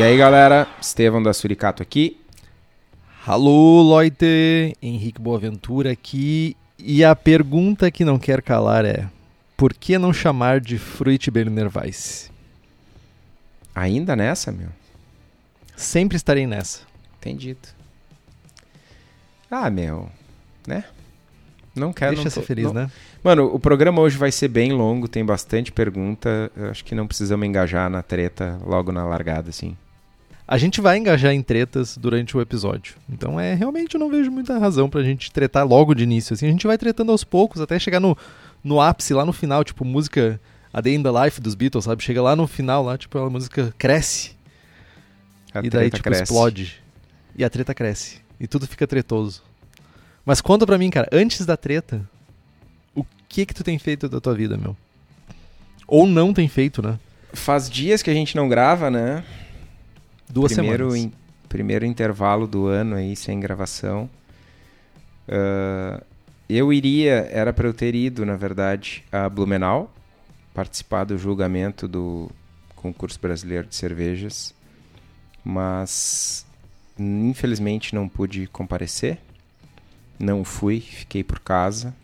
E aí galera, Estevão da Suricato aqui. Alô, Leute! Henrique Boaventura aqui. E a pergunta que não quer calar é: por que não chamar de Fruit Berliner Weiss? Ainda nessa, meu? Sempre estarei nessa. Entendido. Ah, meu, né? Não quero. Deixa não ser tô- feliz, não- né? Mano, o programa hoje vai ser bem longo, tem bastante pergunta. Eu acho que não precisamos engajar na treta logo na largada, assim. A gente vai engajar em tretas durante o episódio. Então é realmente eu não vejo muita razão pra gente tretar logo de início. Assim, a gente vai tretando aos poucos até chegar no, no ápice, lá no final, tipo, música A Day in the Life dos Beatles, sabe? Chega lá no final, lá, tipo, a música cresce. A e daí, tipo, cresce. explode. E a treta cresce. E tudo fica tretoso. Mas conta pra mim, cara, antes da treta, o que que tu tem feito da tua vida, meu? Ou não tem feito, né? Faz dias que a gente não grava, né? Duas primeiro, semanas. in- primeiro intervalo do ano aí sem gravação. Ah, eu iria, era para eu ter ido, na verdade, a Blumenau, participar do julgamento do concurso brasileiro de cervejas, mas infelizmente não pude comparecer. Não fui, fiquei por casa.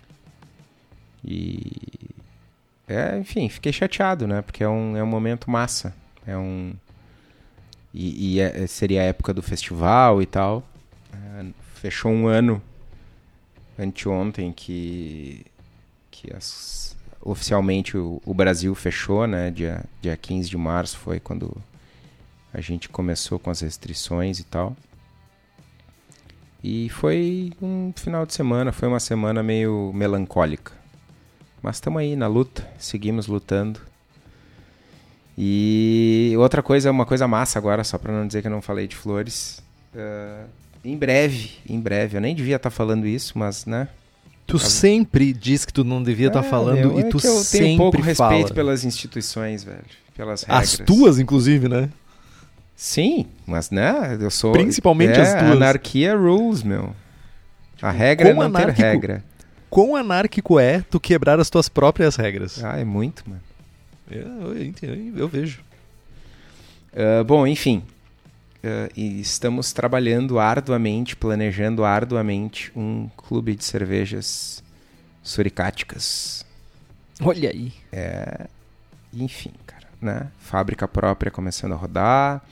E é, enfim, fiquei chateado, né? Porque é um, é um momento massa. É um e, e é- seria a época do festival e tal. É, fechou um ano anteontem que, que as- oficialmente o, o Brasil fechou, né? Dia, dia 15 de março foi quando a gente começou com as restrições e tal. E foi um final de semana, foi uma semana meio melancólica. Mas estamos aí na luta, seguimos lutando. E outra coisa, uma coisa massa agora, só para não dizer que eu não falei de flores. eh, em breve, em breve, eu nem devia estar falando isso, mas, né? Tu sempre diz que tu não devia estar É, falando meu, e é tu que eu sempre tenho pouco respeito fala. pelas instituições, velho. Pelas regras. As tuas, inclusive, né? Sim, mas, né? Eu sou. Principalmente é, as tuas. Anarquia rules, meu. A regra é quão não ter regra. Quão anárquico é tu quebrar as tuas próprias regras? Ah, é muito, mano. Eu, eu entendo, eu vejo. Ah, bom, enfim. E estamos trabalhando arduamente, planejando arduamente um clube de cervejas suricáticas. Olha aí. É, enfim, cara, né? Fábrica própria começando a rodar.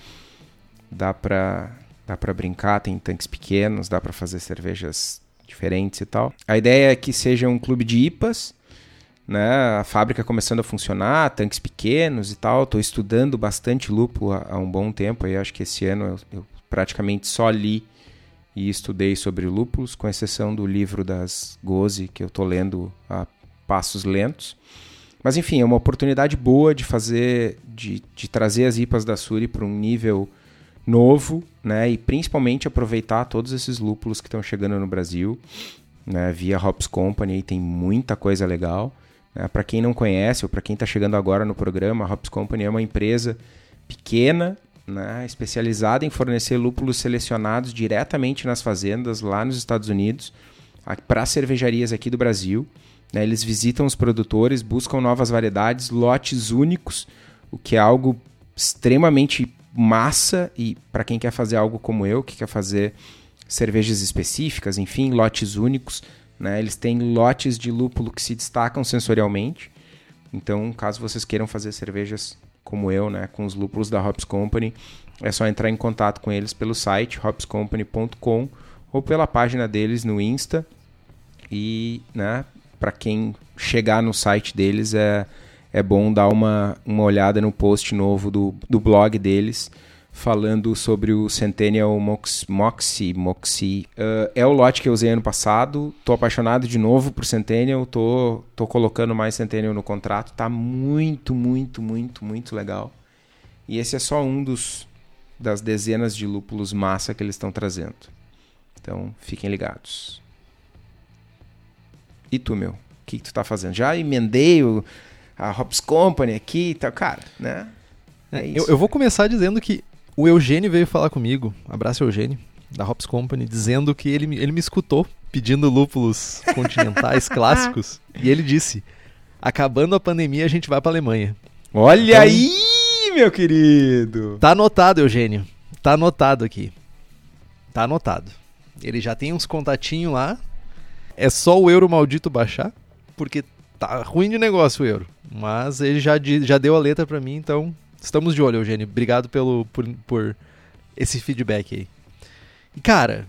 Dá pra, dá pra brincar, tem tanques pequenos, dá pra fazer cervejas diferentes e tal. A ideia é que seja um clube de IPAs, né? A fábrica começando a funcionar, tanques pequenos e tal. Tô estudando bastante lúpulo há, há um bom tempo. Aí acho que esse ano eu, eu praticamente só li e estudei sobre lúpulos, com exceção do livro das Goze, que eu tô lendo a passos lentos. Mas enfim, é uma oportunidade boa de fazer, de, de trazer as IPAs da Suri para um nível novo, né? E principalmente aproveitar todos esses lúpulos que estão chegando no Brasil, né? Via Hops Company, tem muita coisa legal. Né? Para quem não conhece ou para quem está chegando agora no programa, a Hops Company é uma empresa pequena, né? especializada em fornecer lúpulos selecionados diretamente nas fazendas lá nos Estados Unidos para cervejarias aqui do Brasil. Né? Eles visitam os produtores, buscam novas variedades, lotes únicos, o que é algo extremamente massa e para quem quer fazer algo como eu, que quer fazer cervejas específicas, enfim, lotes únicos, né? Eles têm lotes de lúpulo que se destacam sensorialmente. Então, caso vocês queiram fazer cervejas como eu, né, com os lúpulos da Hops Company, é só entrar em contato com eles pelo site hopscompany.com ou pela página deles no Insta e, né, para quem chegar no site deles é, é bom dar uma, uma olhada no post novo do, do blog deles falando sobre o Centennial Mox, Moxie. Moxie. Uh, é o lote que eu usei ano passado. Tô apaixonado de novo por Centennial. Tô, tô colocando mais Centennial no contrato. Tá muito, muito, muito, muito legal. E esse é só um dos das dezenas de lúpulos massa que eles estão trazendo. Então, fiquem ligados. E tu, meu? O que, que tu tá fazendo? Já emendei o, a Hops Company aqui e tal. Cara, né? É eu, eu vou começar dizendo que o Eugênio veio falar comigo, abraço Eugênio, da Hops Company, dizendo que ele, ele me escutou pedindo lúpulos continentais clássicos. E ele disse: acabando a pandemia, a gente vai pra Alemanha. Olha então, aí, meu querido! Tá anotado, Eugênio. Tá anotado aqui. Tá anotado. Ele já tem uns contatinhos lá. É só o euro maldito baixar, porque tá ruim de negócio o euro. Mas ele já, já deu a letra para mim, então Estamos de olho, Eugênio. Obrigado pelo, por, por esse feedback aí. E, cara,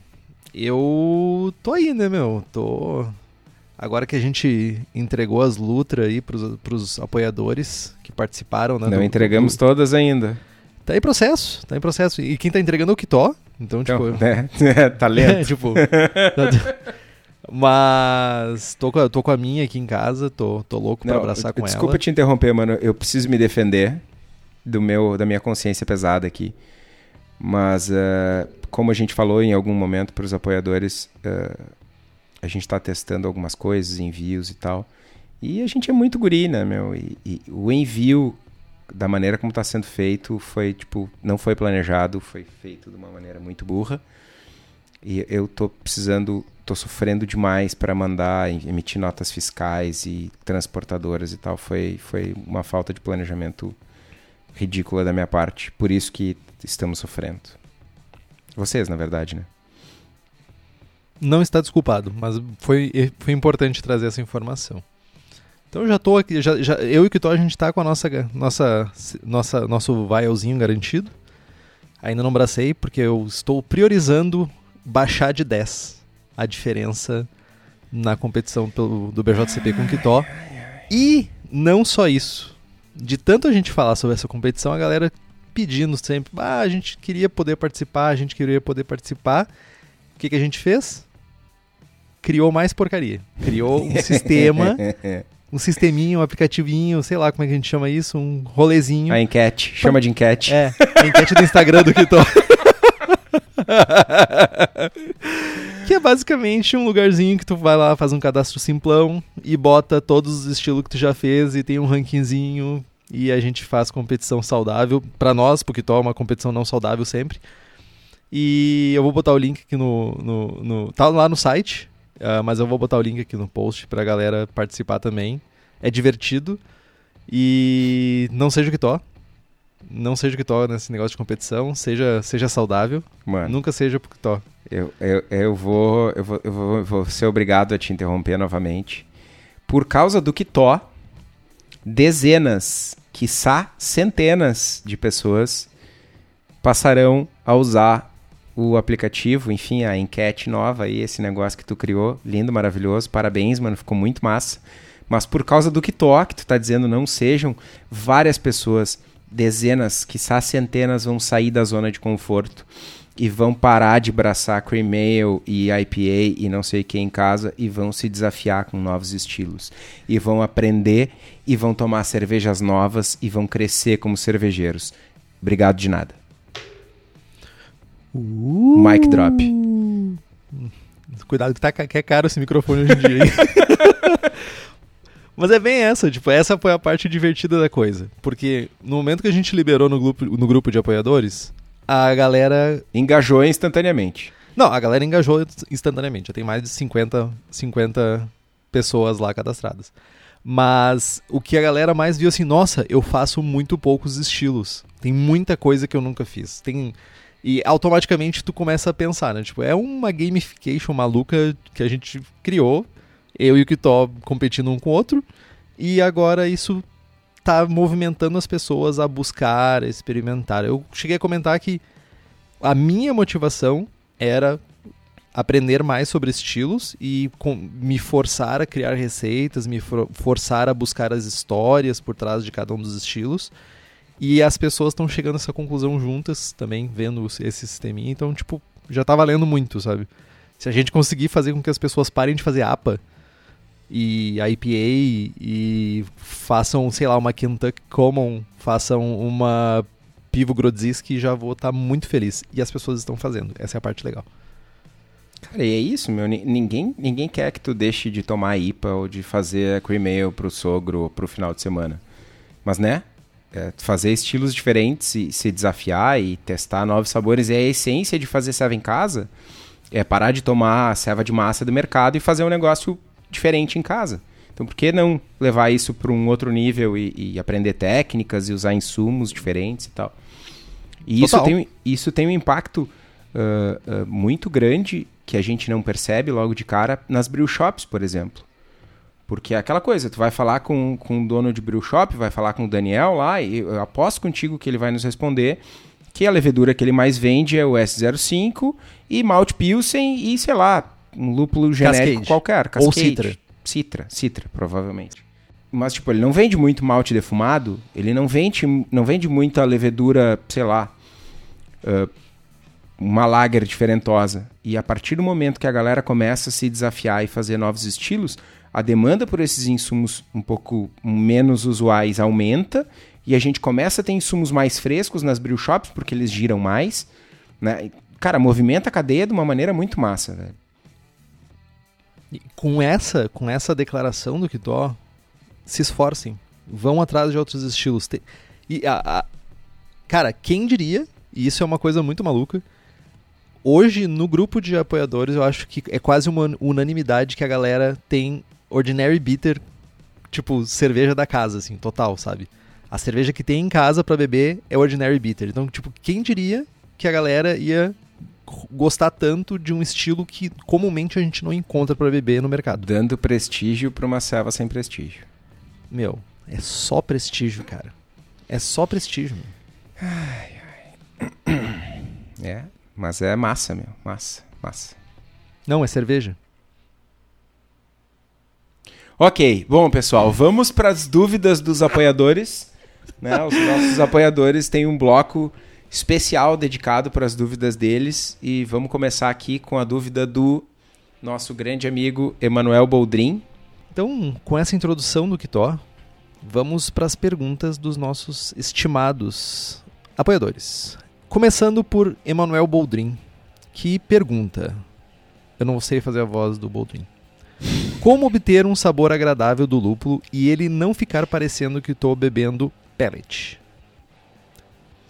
eu tô aí, né, meu? Tô. Agora que a gente entregou as Lutra aí pros, pros apoiadores que participaram, né? Não do, entregamos do... todas ainda. Tá em processo, tá em processo. E quem tá entregando é o Kitó. Então, então tipo. É, tá lento. É, tipo. Mas tô, tô com a minha aqui em casa, tô, tô louco pra abraçar com desculpa ela. Desculpa te interromper, mano. Eu preciso me defender do meu da minha consciência pesada aqui. Mas uh, como a gente falou em algum momento para os apoiadores, uh, a gente está testando algumas coisas, envios e tal. E a gente é muito guri, né, meu? E, e o envio da maneira como está sendo feito foi tipo não foi planejado, foi feito de uma maneira muito burra. E eu tô precisando, tô sofrendo demais para mandar emitir notas fiscais e transportadoras e tal. Foi foi uma falta de planejamento ridícula da minha parte. Por isso que estamos sofrendo. Vocês, na verdade, né? Não está desculpado, mas foi, foi importante trazer essa informação. Então já tô aqui, já, já, eu e o Kitó a gente está com a nossa, nossa, nossa, nosso vialzinho garantido. Ainda não bracei porque eu estou priorizando baixar de 10 a diferença na competição pelo, do BJCP com o Kitó. E não só isso de tanto a gente falar sobre essa competição, a galera pedindo sempre, ah, a gente queria poder participar, a gente queria poder participar. O que, que a gente fez? Criou mais porcaria. Criou um sistema, um sisteminho, um aplicativinho, sei lá como é que a gente chama isso, um rolezinho. A enquete, chama de enquete. É, a enquete do Instagram do Kiton. que é basicamente um lugarzinho que tu vai lá, faz um cadastro simplão e bota todos os estilos que tu já fez e tem um rankingzinho e a gente faz competição saudável. para nós, porque tu é uma competição não saudável sempre. E eu vou botar o link aqui no. no, no tá lá no site, uh, mas eu vou botar o link aqui no post pra galera participar também. É divertido. E não seja o que to não seja o que to nesse negócio de competição, seja, seja saudável. Mano, nunca seja o que to. Eu, eu, eu, vou, eu, vou, eu vou, vou ser obrigado a te interromper novamente. Por causa do que to, dezenas, quiçá centenas de pessoas passarão a usar o aplicativo, enfim, a enquete nova aí, esse negócio que tu criou, lindo, maravilhoso, parabéns, mano, ficou muito massa. Mas por causa do que to, que tu tá dizendo não sejam, várias pessoas dezenas, quiçá centenas vão sair da zona de conforto e vão parar de braçar cream ale e IPA e não sei o que em casa e vão se desafiar com novos estilos e vão aprender e vão tomar cervejas novas e vão crescer como cervejeiros. Obrigado de nada. Uh. Mic drop. Cuidado que, tá, que é caro esse microfone hoje em dia. Mas é bem essa, tipo, essa foi a parte divertida da coisa. Porque no momento que a gente liberou no grupo, no grupo de apoiadores, a galera. Engajou instantaneamente. Não, a galera engajou instantaneamente. Já tem mais de 50, 50 pessoas lá cadastradas. Mas o que a galera mais viu assim, nossa, eu faço muito poucos estilos. Tem muita coisa que eu nunca fiz. Tem. E automaticamente tu começa a pensar, né? Tipo, é uma gamification maluca que a gente criou eu e o Kitó competindo um com o outro, e agora isso tá movimentando as pessoas a buscar, a experimentar. Eu cheguei a comentar que a minha motivação era aprender mais sobre estilos e com, me forçar a criar receitas, me for, forçar a buscar as histórias por trás de cada um dos estilos. E as pessoas estão chegando a essa conclusão juntas também, vendo esse sisteminha. Então, tipo, já tá valendo muito, sabe? Se a gente conseguir fazer com que as pessoas parem de fazer APA e IPA e façam, sei lá, uma Kentucky Common, façam uma Pivo Grodziski, já vou estar tá muito feliz. E as pessoas estão fazendo. Essa é a parte legal. Cara, e é isso, meu. Ninguém, ninguém quer que tu deixe de tomar IPA ou de fazer cream ale pro sogro pro final de semana. Mas, né? É, fazer estilos diferentes e se desafiar e testar novos sabores. é a essência de fazer serva em casa é parar de tomar a serva de massa do mercado e fazer um negócio diferente em casa. Então, por que não levar isso para um outro nível e, e, aprender técnicas e usar insumos diferentes e tal? E isso tem, isso tem um impacto uh, uh, muito grande que a gente não percebe logo de cara nas brew shops, por exemplo. Porque é aquela coisa, tu vai falar com, com o dono de brew shop, vai falar com o Daniel lá, e eu aposto contigo que ele vai nos responder que a levedura que ele mais vende é o S05 e malte pilsen e, sei lá, um lúpulo genérico Cascade. qualquer. Cascade. Ou citra. Citra, citra, provavelmente. Mas, tipo, ele não vende muito malte defumado, ele não vende, não vende muita levedura, sei lá, uh, uma lager diferentosa. E a partir do momento que a galera começa a se desafiar e fazer novos estilos, a demanda por esses insumos um pouco menos usuais aumenta e a gente começa a ter insumos mais frescos nas brew shops porque eles giram mais, né? Cara, movimenta a cadeia de uma maneira muito massa, velho. Com essa, com essa declaração do Kitó, se esforcem, vão atrás de outros estilos. E a, a, cara, quem diria? E isso é uma coisa muito maluca. Hoje, no grupo de apoiadores, eu acho que é quase uma unanimidade que a galera tem Ordinary Bitter, tipo, cerveja da casa, assim, total, sabe? A cerveja que tem em casa para beber é Ordinary Bitter. Então, tipo, quem diria que a galera ia gostar tanto de um estilo que comumente a gente não encontra para beber no mercado? Dando prestígio para uma selva sem prestígio. Meu, é só prestígio, cara. É só prestígio. Meu. Ai, ai. É, mas é massa, meu. Massa, massa. Não, é cerveja. Ok, bom pessoal, vamos para as dúvidas dos apoiadores. Né? Os nossos apoiadores têm um bloco especial dedicado para as dúvidas deles e vamos começar aqui com a dúvida do nosso grande amigo Emanuel Boldrin. Então, com essa introdução do Kitó, vamos para as perguntas dos nossos estimados apoiadores. Começando por Emanuel Boldrin, que pergunta: Eu não sei fazer a voz do Boldrin. Como obter um sabor agradável do lúpulo e ele não ficar parecendo que estou bebendo pellet?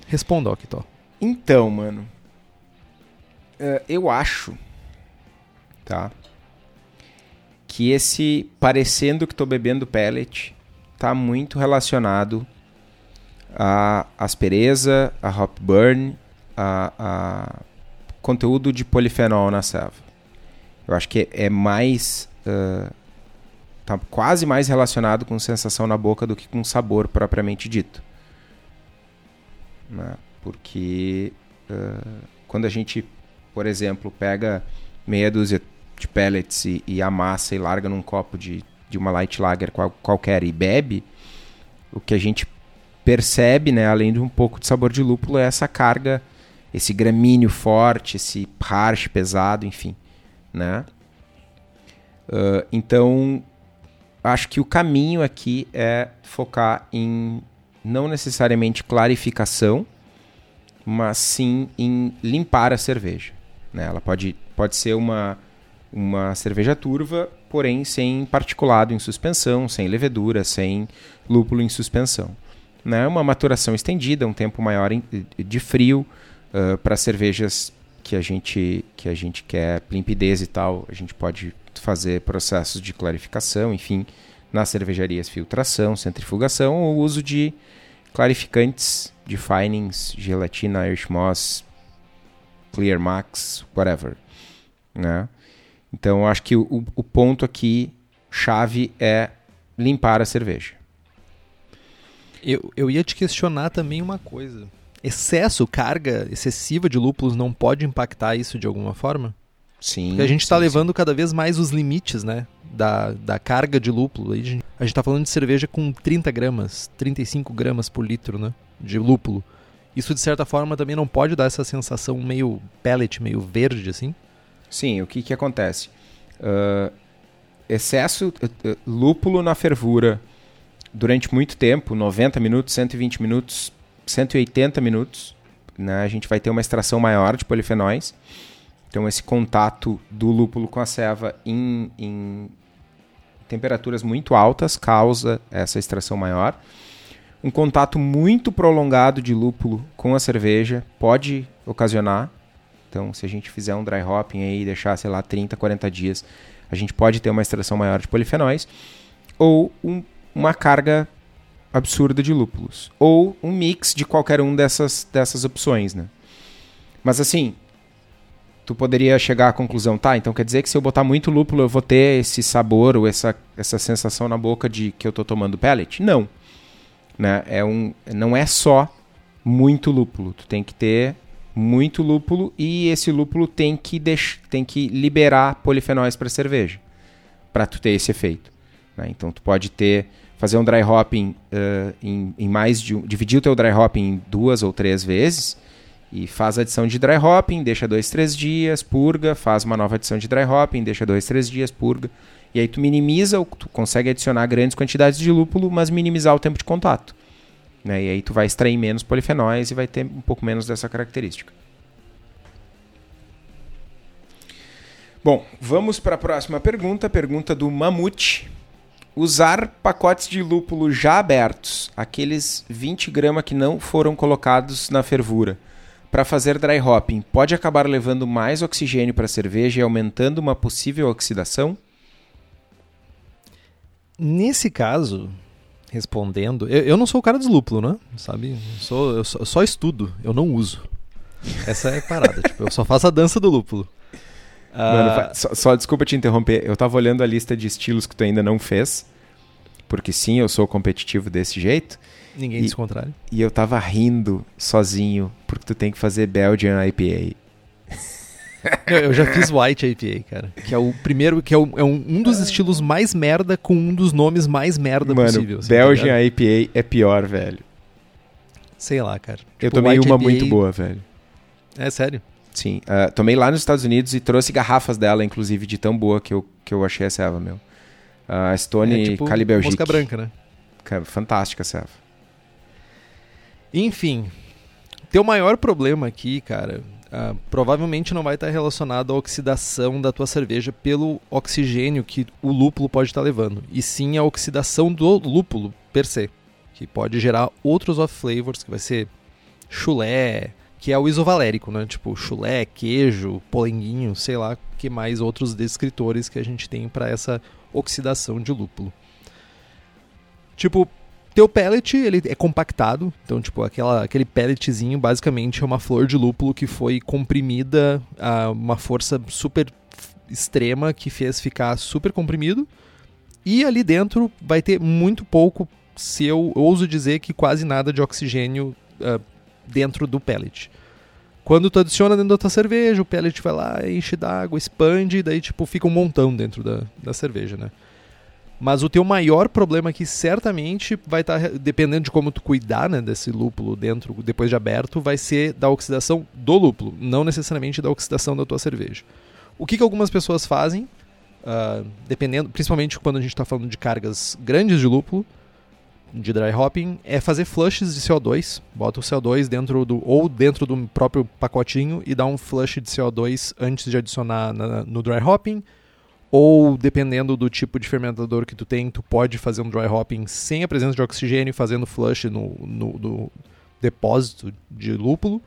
Responda, Octó. Então, mano. Uh, eu acho. Tá? Que esse parecendo que estou bebendo pellet tá muito relacionado à aspereza, a hop burn, a, a conteúdo de polifenol na selva. Eu acho que é mais uh, tá quase mais relacionado com sensação na boca do que com sabor propriamente dito. Né? Porque uh, quando a gente, por exemplo, pega meia dúzia de pellets e, e amassa e larga num copo de, de uma light lager qual, qualquer e bebe, o que a gente percebe, né, além de um pouco de sabor de lúpulo, é essa carga, esse gramíneo forte, esse harsh pesado, enfim, né? Uh, então, acho que o caminho aqui é focar em não necessariamente clarificação, mas sim em limpar a cerveja. Né? Ela pode, pode ser uma, uma cerveja turva, porém sem particulado em suspensão, sem levedura, sem lúpulo em suspensão. Né? Uma maturação estendida, um tempo maior de frio uh, para cervejas que a gente que a gente quer limpidez e tal, a gente pode fazer processos de clarificação, enfim, nas cervejarias filtração, centrifugação ou uso de clarificantes, definings, gelatina, Irish Moss, Clear Max, whatever, né? Então, acho que o, o ponto aqui chave é limpar a cerveja. Eu, eu ia te questionar também uma coisa. Excesso, carga excessiva de lúpulos não pode impactar isso de alguma forma? Sim. Porque a gente está sim, levando cada vez mais os limites, né? Da, da carga de lúpulo. A gente está falando de cerveja com 30 gramas, 35 gramas por litro, né? De lúpulo. Isso, de certa forma, também não pode dar essa sensação meio pellet, meio verde, assim? Sim, o que, que acontece? Uh, excesso uh, lúpulo na fervura durante muito tempo, 90 minutos, 120 minutos, 180 minutos, né, a gente vai ter uma extração maior de polifenóis. Então, esse contato do lúpulo com a ceva em, em temperaturas muito altas causa essa extração maior. Um contato muito prolongado de lúpulo com a cerveja pode ocasionar. Então, se a gente fizer um dry hopping aí e deixar, sei lá, 30, 40 dias, a gente pode ter uma extração maior de polifenóis. Ou um, uma carga absurda de lúpulos. Ou um mix de qualquer um dessas, dessas opções, né? Mas assim, tu poderia chegar à conclusão, tá, então quer dizer que se eu botar muito lúpulo eu vou ter esse sabor ou essa, essa sensação na boca de que eu tô tomando pellet? Não. Né? É um, não é só muito lúpulo. Tu tem que ter muito lúpulo e esse lúpulo tem que, deix tem que liberar polifenóis para cerveja para tu ter esse efeito. Né? Então tu pode ter fazer um dry hopping uh, em, em, mais de dividir o teu dry hopping em duas ou três vezes e faz adição de dry hopping, deixa dois, três dias, purga, faz uma nova adição de dry hopping, deixa dois, três dias, purga. E aí tu minimiza, tu consegue adicionar grandes quantidades de lúpulo, mas minimizar o tempo de contato. Né? E aí tu vai extrair menos polifenóis e vai ter um pouco menos dessa característica. Bom, vamos para a próxima pergunta, pergunta do Mamute. Usar pacotes de lúpulo já abertos, aqueles 20 gramas que não foram colocados na fervura, para fazer dry hopping, pode acabar levando mais oxigênio para a cerveja e aumentando uma possível oxidação? Nesse caso, respondendo, eu, eu não sou o cara dos lúpulo, né? Sabe? Eu, sou, eu, só, eu só estudo, eu não uso. Essa é a parada, tipo, eu só faço a dança do lúpulo. Mano, uh... só, só, desculpa te interromper, eu tava olhando a lista de estilos que tu ainda não fez, porque sim, eu sou competitivo desse jeito. Ninguém diz o contrário. E eu tava rindo sozinho, porque tu tem que fazer Belgian IPA. Eu já fiz White IPA, cara. Que é o primeiro, que é, o, é um, um, dos estilos mais merda com um dos nomes mais merda Mano, possível. Assim, Belgian tá IPA é pior, velho. Sei lá, cara. Tipo, eu tomei White uma IPA... muito boa, velho. É sério? Sim. Uh, tomei lá nos Estados Unidos e trouxe garrafas dela, inclusive, de tão boa que eu, que eu achei a serva, meu. A uh, Stone é, tipo Cali Belgique. Mosca branca, né? Cara, fantástica a serva. Enfim, teu maior problema aqui, cara, uh, provavelmente não vai estar relacionado à oxidação da tua cerveja pelo oxigênio que o lúpulo pode estar levando, e sim a oxidação do lúpulo per se, que pode gerar outros off flavors, que vai ser chulé, que é o isovalérico, né? Tipo chulé, queijo, polenguinho, sei lá, que mais outros descritores que a gente tem para essa oxidação de lúpulo. Tipo, teu pellet, ele é compactado, então tipo, aquela, aquele pelletzinho basicamente é uma flor de lúpulo que foi comprimida a uma força super extrema que fez ficar super comprimido. E ali dentro vai ter muito pouco, se eu ouso dizer que quase nada de oxigênio uh, dentro do pellet. Quando tu adiciona dentro da tua cerveja, o pellet vai lá, enche d'água, expande, e daí tipo fica um montão dentro da, da cerveja, né? Mas o teu maior problema aqui certamente vai estar, tá, dependendo de como tu cuidar né, desse lúpulo dentro, depois de aberto, vai ser da oxidação do lúpulo, não necessariamente da oxidação da tua cerveja. O que, que algumas pessoas fazem, uh, dependendo, principalmente quando a gente está falando de cargas grandes de lúpulo, de dry hopping, é fazer flushes de CO2. Bota o CO2 dentro do ou dentro do próprio pacotinho e dá um flush de CO2 antes de adicionar na, no dry hopping ou dependendo do tipo de fermentador que tu tem, tu pode fazer um dry hopping sem a presença de oxigênio, fazendo flush no, no, no depósito de lúpulo.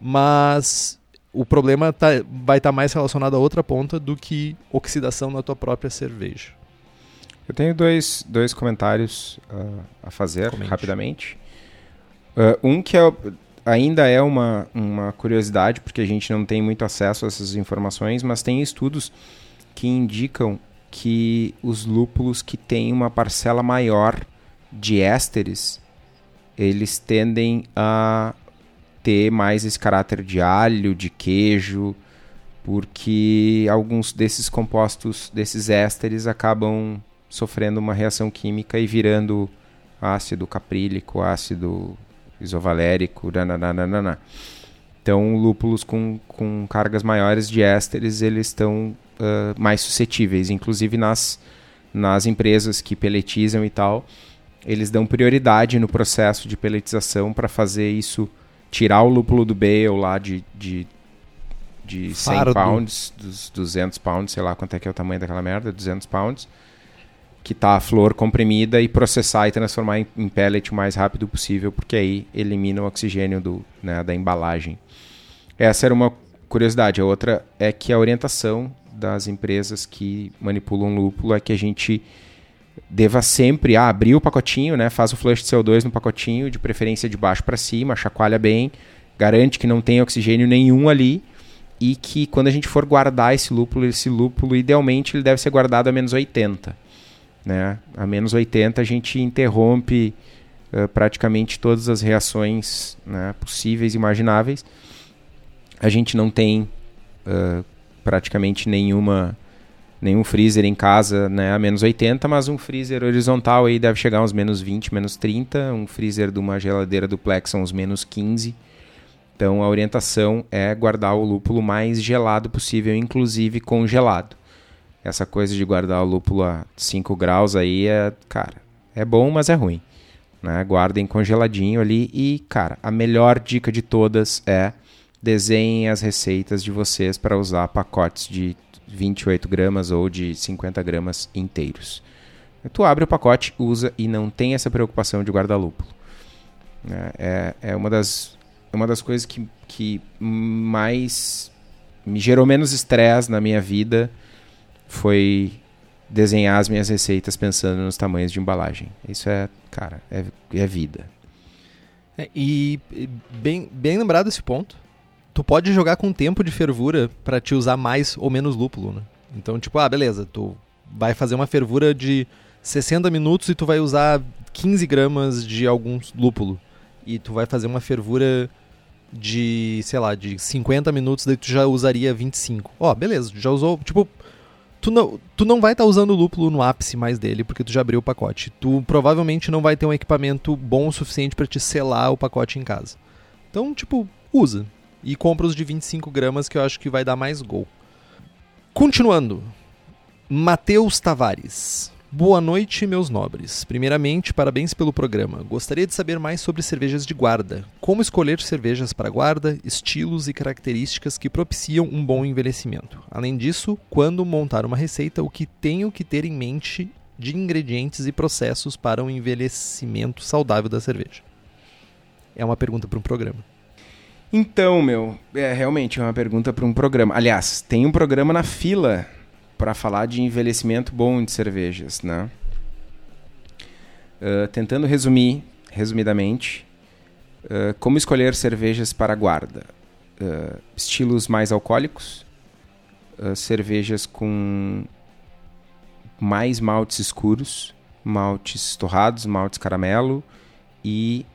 Mas o problema tá, vai estar tá mais relacionado a outra ponta do que oxidação na tua própria cerveja. Eu tenho dois, dois comentários uh, a fazer Comente. rapidamente. Uh, um que é, ainda é uma, uma curiosidade, porque a gente não tem muito acesso a essas informações, mas tem estudos que indicam que os lúpulos que têm uma parcela maior de ésteres, eles tendem a ter mais esse caráter de alho, de queijo, porque alguns desses compostos, desses ésteres, acabam sofrendo uma reação química e virando ácido caprílico, ácido isovalérico, nananana. Então, lúpulos com, com cargas maiores de ésteres, eles estão uh, mais suscetíveis. Inclusive nas, nas empresas que peletizam e tal, eles dão prioridade no processo de peletização para fazer isso, tirar o lúpulo do bale lá de, de, de 100 Fardo. pounds, dos 200 pounds, sei lá quanto é que é o tamanho daquela merda, 200 pounds, que tá a flor comprimida e processar e transformar em, em pellet o mais rápido possível, porque aí elimina o oxigênio do, né, da embalagem. Essa era uma curiosidade. A outra é que a orientação das empresas que manipulam lúpulo é que a gente deva sempre ah, abrir o pacotinho, né, faz o flush de CO2 no pacotinho, de preferência de baixo para cima, chacoalha bem, garante que não tem oxigênio nenhum ali e que quando a gente for guardar esse lúpulo, esse lúpulo idealmente ele deve ser guardado a menos 80. Né? A menos 80 a gente interrompe uh, praticamente todas as reações né, possíveis e imagináveis. A gente não tem uh, praticamente nenhuma nenhum freezer em casa né, a menos 80, mas um freezer horizontal aí deve chegar uns menos 20, menos 30, um freezer de uma geladeira duplex uns menos 15. Então a orientação é guardar o lúpulo mais gelado possível, inclusive congelado. Essa coisa de guardar o lúpulo a 5 graus aí é, cara, é bom, mas é ruim. Né? Guardem congeladinho ali e, cara, a melhor dica de todas é desenhem as receitas de vocês para usar pacotes de 28 gramas ou de 50 gramas inteiros. Tu abre o pacote, usa e não tem essa preocupação de guarda-lúpulo. É, é, é uma, das, é uma das coisas que, que mais me gerou menos estresse na minha vida foi desenhar as minhas receitas pensando nos tamanhos de embalagem. Isso é, cara, é, é vida. É, e bem, bem lembrado esse ponto tu pode jogar com tempo de fervura para te usar mais ou menos lúpulo, né? Então, tipo, ah, beleza, tu vai fazer uma fervura de 60 minutos e tu vai usar 15 gramas de algum lúpulo. E tu vai fazer uma fervura de, sei lá, de 50 minutos, daí tu já usaria 25. Ó, oh, beleza, já usou, tipo, tu não, tu não vai estar tá usando o lúpulo no ápice mais dele, porque tu já abriu o pacote. Tu provavelmente não vai ter um equipamento bom o suficiente para te selar o pacote em casa. Então, tipo, usa. E compra os de 25 gramas, que eu acho que vai dar mais gol. Continuando. Matheus Tavares. Boa noite, meus nobres. Primeiramente, parabéns pelo programa. Gostaria de saber mais sobre cervejas de guarda. Como escolher cervejas para guarda, estilos e características que propiciam um bom envelhecimento. Além disso, quando montar uma receita, o que tenho que ter em mente de ingredientes e processos para um envelhecimento saudável da cerveja? É uma pergunta para um programa. Então, meu, é realmente uma pergunta para um programa. Aliás, tem um programa na fila para falar de envelhecimento bom de cervejas, né? Uh, tentando resumir, resumidamente, uh, como escolher cervejas para guarda. Uh, estilos mais alcoólicos, cervejas com mais maltes escuros, maltes torrados, maltes caramelo e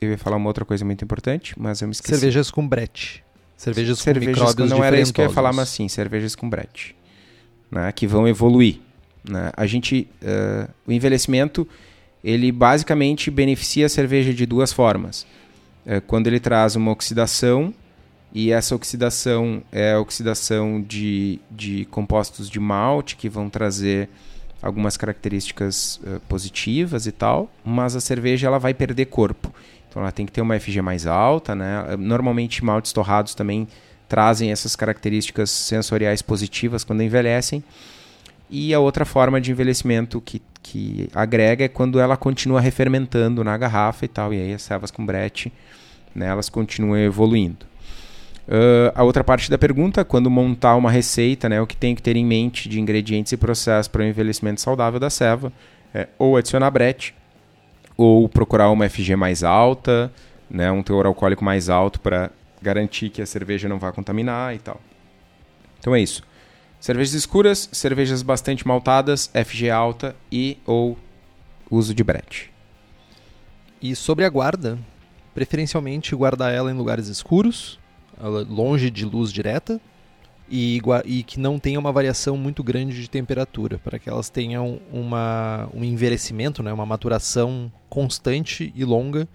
eu ia falar uma outra coisa muito importante, mas eu me esqueci. Cervejas com brete. Cervejas, cervejas com micróbios Não era isso que eu ia falar, mas sim, cervejas com brete. Né, que vão evoluir. Né? A gente, uh, o envelhecimento, ele basicamente beneficia a cerveja de duas formas. Uh, quando ele traz uma oxidação, e essa oxidação é a oxidação de, de compostos de malte, que vão trazer algumas características uh, positivas e tal, mas a cerveja ela vai perder corpo. Então ela tem que ter uma FG mais alta, né? Normalmente maltes torrados também trazem essas características sensoriais positivas quando envelhecem. E a outra forma de envelhecimento que, que agrega é quando ela continua refermentando na garrafa e tal. E aí as servas com brete, né, elas continuam evoluindo. Uh, a outra parte da pergunta, quando montar uma receita, né, o que tem que ter em mente de ingredientes e processos para o envelhecimento saudável da serva, é ou adicionar brete, ou procurar uma FG mais alta, né, um teor alcoólico mais alto para garantir que a cerveja não vá contaminar e tal. Então é isso. Cervejas escuras, cervejas bastante maltadas, FG alta e ou uso de brete. E sobre a guarda, preferencialmente guardar ela em lugares escuros, longe de luz direta, e, e, que não tenha uma variação muito grande de temperatura, para que elas tenham uma, um envelhecimento, né, uma maturação constante e longa,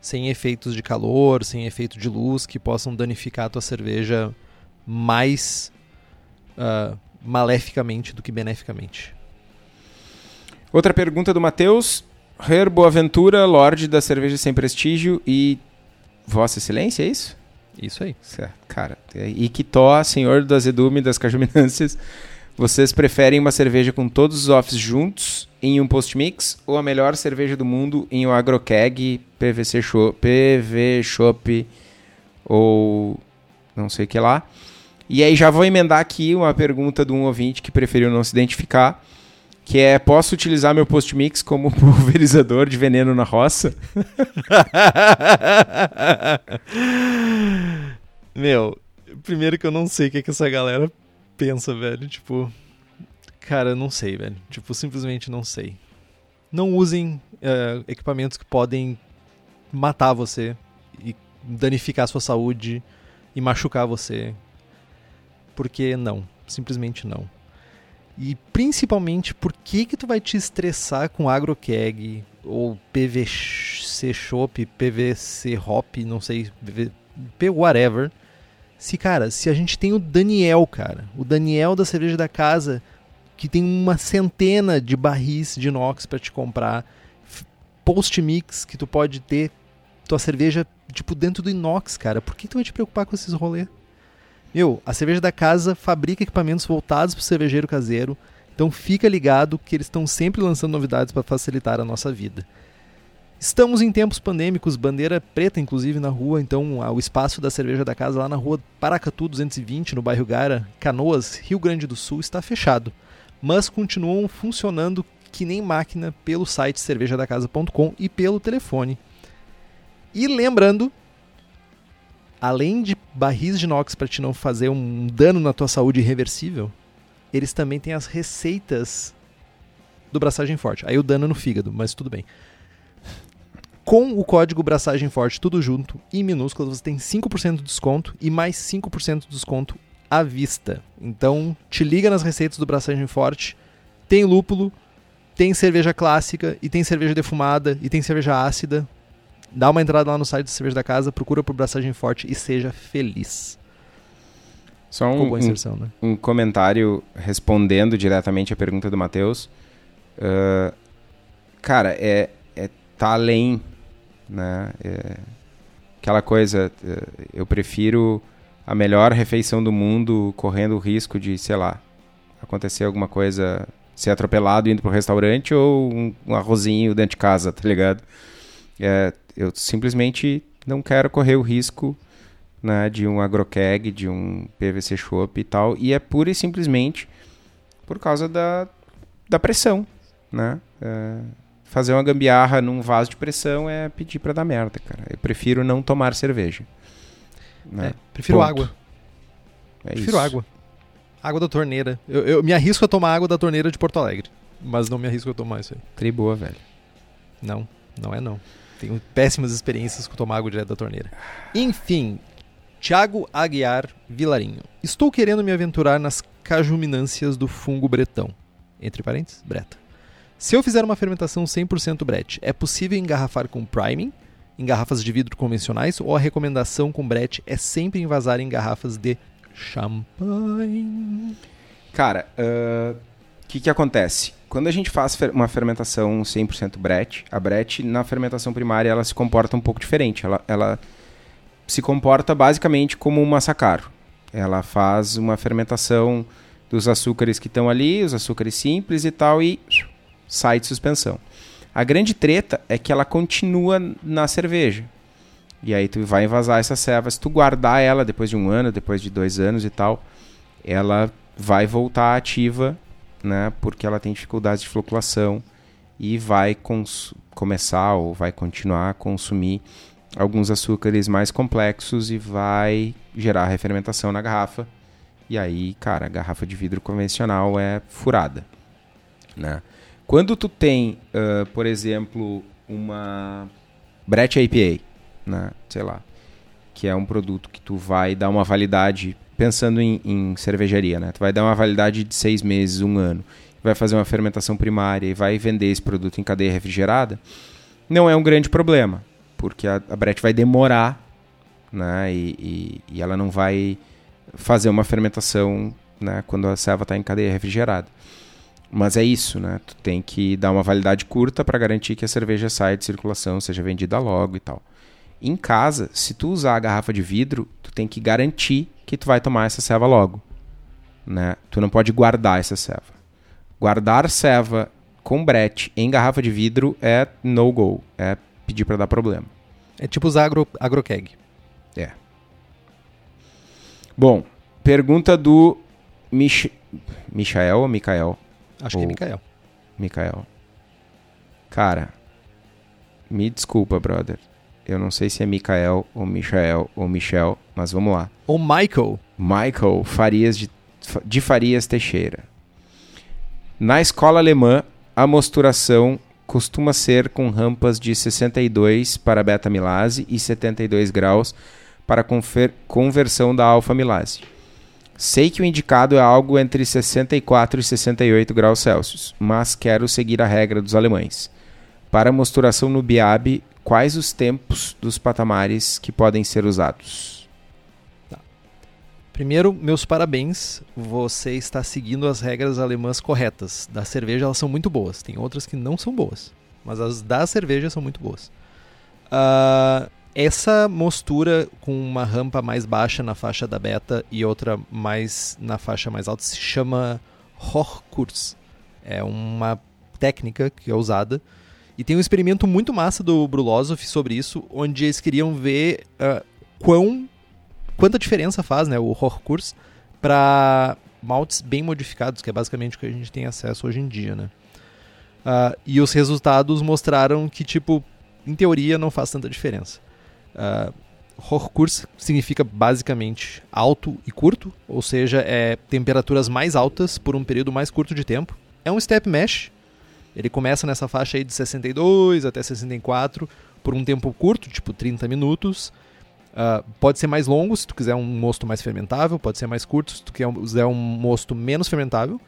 sem efeitos de calor, sem efeito de luz, que possam danificar a tua cerveja mais uh, maleficamente do que beneficamente. Outra pergunta do Matheus. Her Boaventura, Lorde da Cerveja Sem Prestígio e Vossa Excelência, é isso? Isso aí. Certo, cara. E Quitó, Senhor do Azedume das Cajuminâncias. Vocês preferem uma cerveja com todos os offs juntos em um post-mix ou a melhor cerveja do mundo em um agrokeg, PVC Shop, PV Shop ou não sei o que lá? E aí já vou emendar aqui uma pergunta de um ouvinte que preferiu não se identificar, que é, posso utilizar meu post-mix como pulverizador de veneno na roça? meu, primeiro que eu não sei o que, é que essa galera pensa, velho. Tipo, cara, não sei, velho. Tipo, simplesmente não sei. Não usem uh, equipamentos que podem matar você e danificar a sua saúde e machucar você porque não, simplesmente não. E principalmente, por que que tu vai te estressar com agrokeg ou PVC Shop, PVC Hop, não sei, whatever. Se, cara, se a gente tem o Daniel, cara, o Daniel da cerveja da casa, que tem uma centena de barris de inox para te comprar, post mix que tu pode ter tua cerveja tipo dentro do inox, cara. Por que tu vai te preocupar com esses rolês? Meu, a cerveja da casa fabrica equipamentos voltados para o cervejeiro caseiro, então fica ligado que eles estão sempre lançando novidades para facilitar a nossa vida. Estamos em tempos pandêmicos, bandeira preta inclusive na rua, então o espaço da cerveja da casa lá na rua Paracatu 220, no bairro Gara, Canoas, Rio Grande do Sul, está fechado, mas continuam funcionando que nem máquina pelo site cervejadacasa.com e pelo telefone. E lembrando além de barris de inox para te não fazer um dano na tua saúde irreversível, eles também têm as receitas do braçagem forte. Aí o dano é no fígado, mas tudo bem. Com o código braçagem forte tudo junto e minúsculo, você tem 5% de desconto e mais 5% de desconto à vista. Então, te liga nas receitas do braçagem forte. Tem lúpulo, tem cerveja clássica e tem cerveja defumada e tem cerveja ácida Dá uma entrada lá no site do Cerveja da Casa, procura por Braçagem Forte e seja feliz. Só um, inserção, um, né? um comentário respondendo diretamente a pergunta do Matheus. Uh, cara, é, é tá além, né? É, aquela coisa, é, eu prefiro a melhor refeição do mundo correndo o risco de, sei lá, acontecer alguma coisa, ser atropelado indo pro restaurante ou um, um arrozinho dentro de casa, tá ligado? É, eu simplesmente não quero correr o risco né, de um agrokeg, de um PVC shop e tal. E é pura e simplesmente por causa da, da pressão. Né? É, fazer uma gambiarra num vaso de pressão é pedir para dar merda, cara. Eu prefiro não tomar cerveja. Né? É, prefiro Ponto. água. É prefiro isso. água. Água da torneira. Eu, eu, me arrisco a tomar água da torneira de Porto Alegre. Mas não me arrisco a tomar isso aí. Tri boa, velho. Não, não é não. Tenho péssimas experiências com tomar água direto da torneira. Enfim, Tiago Aguiar Vilarinho. Estou querendo me aventurar nas cajuminâncias do fungo bretão. Entre parênteses, breta. Se eu fizer uma fermentação 100% brete, é possível engarrafar com priming, em garrafas de vidro convencionais, ou a recomendação com brete é sempre envasar em garrafas de champanhe? Cara, o uh, que, que acontece? Quando a gente faz uma fermentação 100% Brett, a Brett na fermentação primária ela se comporta um pouco diferente. Ela, ela se comporta basicamente como um massacaro. Ela faz uma fermentação dos açúcares que estão ali, os açúcares simples e tal, e sai de suspensão. A grande treta é que ela continua na cerveja. E aí tu vai envasar essa serva. Se tu guardar ela depois de um ano, depois de dois anos e tal, ela vai voltar ativa né, porque ela tem dificuldades de floculação e vai começar ou vai continuar a consumir alguns açúcares mais complexos e vai gerar refermentação na garrafa. E aí, cara, a garrafa de vidro convencional é furada, né? Quando tu tem, uh, por exemplo, uma Brett IPA, né? Sei lá. Que é um produto que tu vai dar uma validade, pensando em, em cervejaria, né? Tu vai dar uma validade de seis meses, um ano. Vai fazer uma fermentação primária e vai vender esse produto em cadeia refrigerada. Não é um grande problema, porque a, a brete vai demorar, né? E, e, e ela não vai fazer uma fermentação né, quando a serva está em cadeia refrigerada. Mas é isso, né? Tu tem que dar uma validade curta para garantir que a cerveja saia de circulação, seja vendida logo e tal. Em casa, se tu usar a garrafa de vidro, tu tem que garantir que tu vai tomar essa ceva logo, né? Tu não pode guardar essa ceva. Guardar ceva com brete em garrafa de vidro é no go, é pedir para dar problema. É tipo usar agro, agrokeg. É. Bom, pergunta do Mich Michael ou Mikael? Acho que é Ou- Mikael. Mikael. Cara, me desculpa, brother. Eu não sei se é Mikael ou Michael ou Michel, mas vamos lá. Ou Michael. Michael Farias de, de Farias Teixeira. Na escola alemã, a mosturação costuma ser com rampas de 62 para beta-milase e 72 graus para conversão da alfa-milase. Sei que o indicado é algo entre 64 e 68 graus Celsius, mas quero seguir a regra dos alemães. Para mosturação no BIAB, quais os tempos dos patamares que podem ser usados? Primeiro, meus parabéns. Você está seguindo as regras alemãs corretas. Da cerveja, elas são muito boas. Tem outras que não são boas. Mas as da cerveja são muito boas. Ah, essa mostura com uma rampa mais baixa na faixa da beta e outra mais na faixa mais alta se chama Hochkurs. É uma técnica que é usada. E tem um experimento muito massa do Brulosov sobre isso, onde eles queriam ver ah, quão quanta diferença faz né, o Hochkurs para maltes bem modificados, que é basicamente o que a gente tem acesso hoje em dia. Né? Ah, e os resultados mostraram que, tipo, em teoria não faz tanta diferença. Uh, Hochkurs significa basicamente alto e curto, ou seja, é temperaturas mais altas por um período mais curto de tempo. É um step mesh. Ele começa nessa faixa aí de 62 até 64 por um tempo curto, tipo 30 minutos. Uh, pode ser mais longo se tu quiser um mosto mais fermentável, pode ser mais curto se tu quiser um mosto menos fermentável.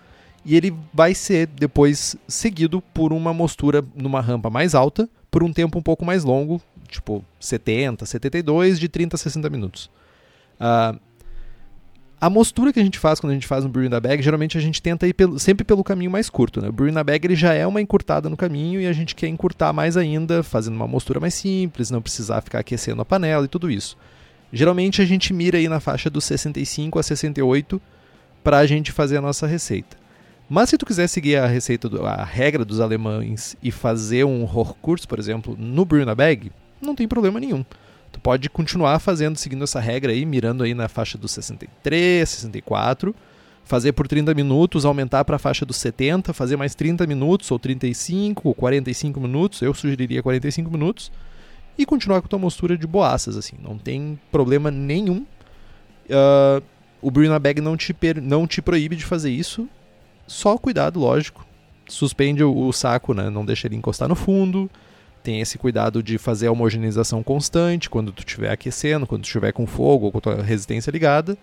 E ele vai ser depois seguido por uma mostura numa rampa mais alta por um tempo um pouco mais longo, tipo 70, 72, de 30 a 60 minutos. Uh, a mostura que a gente faz quando a gente faz um Brewing da Bag, geralmente a gente tenta ir pelo, sempre pelo caminho mais curto. Né? O Brewing da Bag ele já é uma encurtada no caminho e a gente quer encurtar mais ainda, fazendo uma mostura mais simples, não precisar ficar aquecendo a panela e tudo isso. Geralmente a gente mira aí na faixa dos 65 a 68 para a gente fazer a nossa receita. Mas se tu quiser seguir a receita, do, a regra dos alemães e fazer um Hochkurs, por exemplo, no Brewing da Bag, não tem problema nenhum. Tu pode continuar fazendo, seguindo essa regra aí, mirando aí na faixa dos 63, 64, fazer por 30 minutos, aumentar para a faixa dos 70, fazer mais 30 minutos, ou 35, ou 45 minutos, eu sugeriria 45 minutos, e continuar com tua mostura de boaças, assim, não tem problema nenhum. Uh, o Brewing Bag não te, não te proíbe de fazer isso, só cuidado, lógico. Suspende o, o saco, né? não deixa ele encostar no fundo, tem esse cuidado de fazer a homogeneização constante quando tu estiver aquecendo, quando tu estiver com fogo ou com a tua resistência ligada,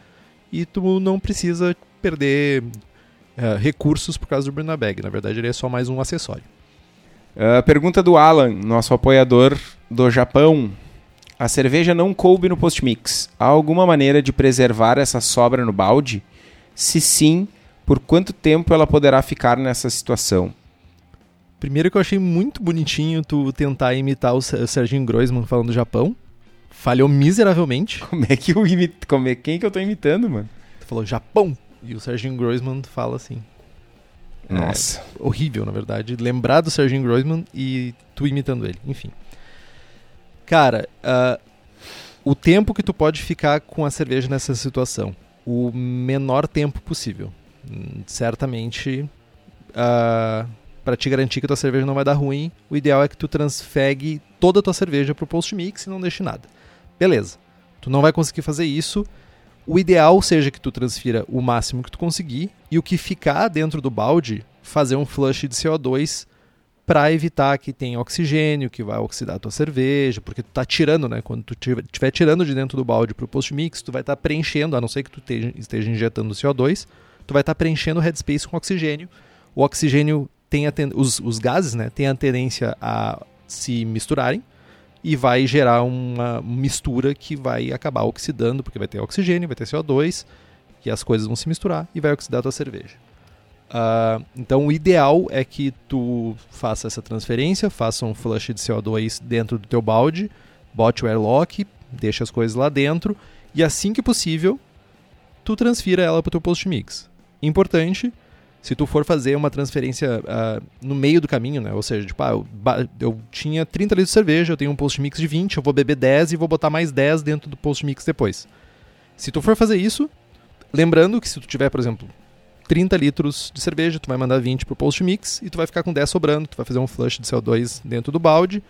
e tu não precisa perder uh, recursos por causa do Bruna Bag. Na verdade, ele é só mais um acessório. Uh, pergunta do Alan, nosso apoiador do Japão. A cerveja não coube no post-mix. Há alguma maneira de preservar essa sobra no balde? Se sim, por quanto tempo ela poderá ficar nessa situação? Primeiro que eu achei muito bonitinho tu tentar imitar o Serginho Groisman falando do Japão. Falhou miseravelmente. Como é que eu imito? Como é... Quem que eu tô imitando, mano? Tu falou Japão. E o Serginho Groisman fala assim. Nossa. É horrível, na verdade. Lembrar do Serginho Groisman e tu imitando ele. Enfim. Cara, uh, o tempo que tu pode ficar com a cerveja nessa situação. O menor tempo possível. Hum, certamente... Uh, para te garantir que a tua cerveja não vai dar ruim, o ideal é que tu transfegue toda a tua cerveja pro post mix e não deixe nada. Beleza. Tu não vai conseguir fazer isso. O ideal seja que tu transfira o máximo que tu conseguir e o que ficar dentro do balde, fazer um flush de CO2 para evitar que tenha oxigênio que vai oxidar a tua cerveja, porque tu tá tirando, né? Quando tu estiver tirando de dentro do balde para o post mix, tu vai estar tá preenchendo, a não ser que tu esteja injetando CO2, tu vai estar tá preenchendo o headspace com oxigênio. O oxigênio tem ten... os, os gases, né, tem a tendência a se misturarem e vai gerar uma mistura que vai acabar oxidando, porque vai ter oxigênio, vai ter CO2 e as coisas vão se misturar e vai oxidar a tua cerveja. Uh, então o ideal é que tu faça essa transferência, faça um flush de CO2 dentro do teu balde, bote o airlock, deixa as coisas lá dentro e assim que possível tu transfira ela para o teu post mix. Importante, se tu for fazer uma transferência uh, no meio do caminho, né? Ou seja, tipo, ah, eu, eu, tinha 30 litros de cerveja, eu tenho um post mix de 20, eu vou beber 10 e vou botar mais 10 dentro do post mix depois. Se tu for fazer isso, lembrando que se tu tiver, por exemplo, 30 litros de cerveja, tu vai mandar 20 pro post mix e tu vai ficar com 10 sobrando, tu vai fazer um flush de CO2 dentro do balde.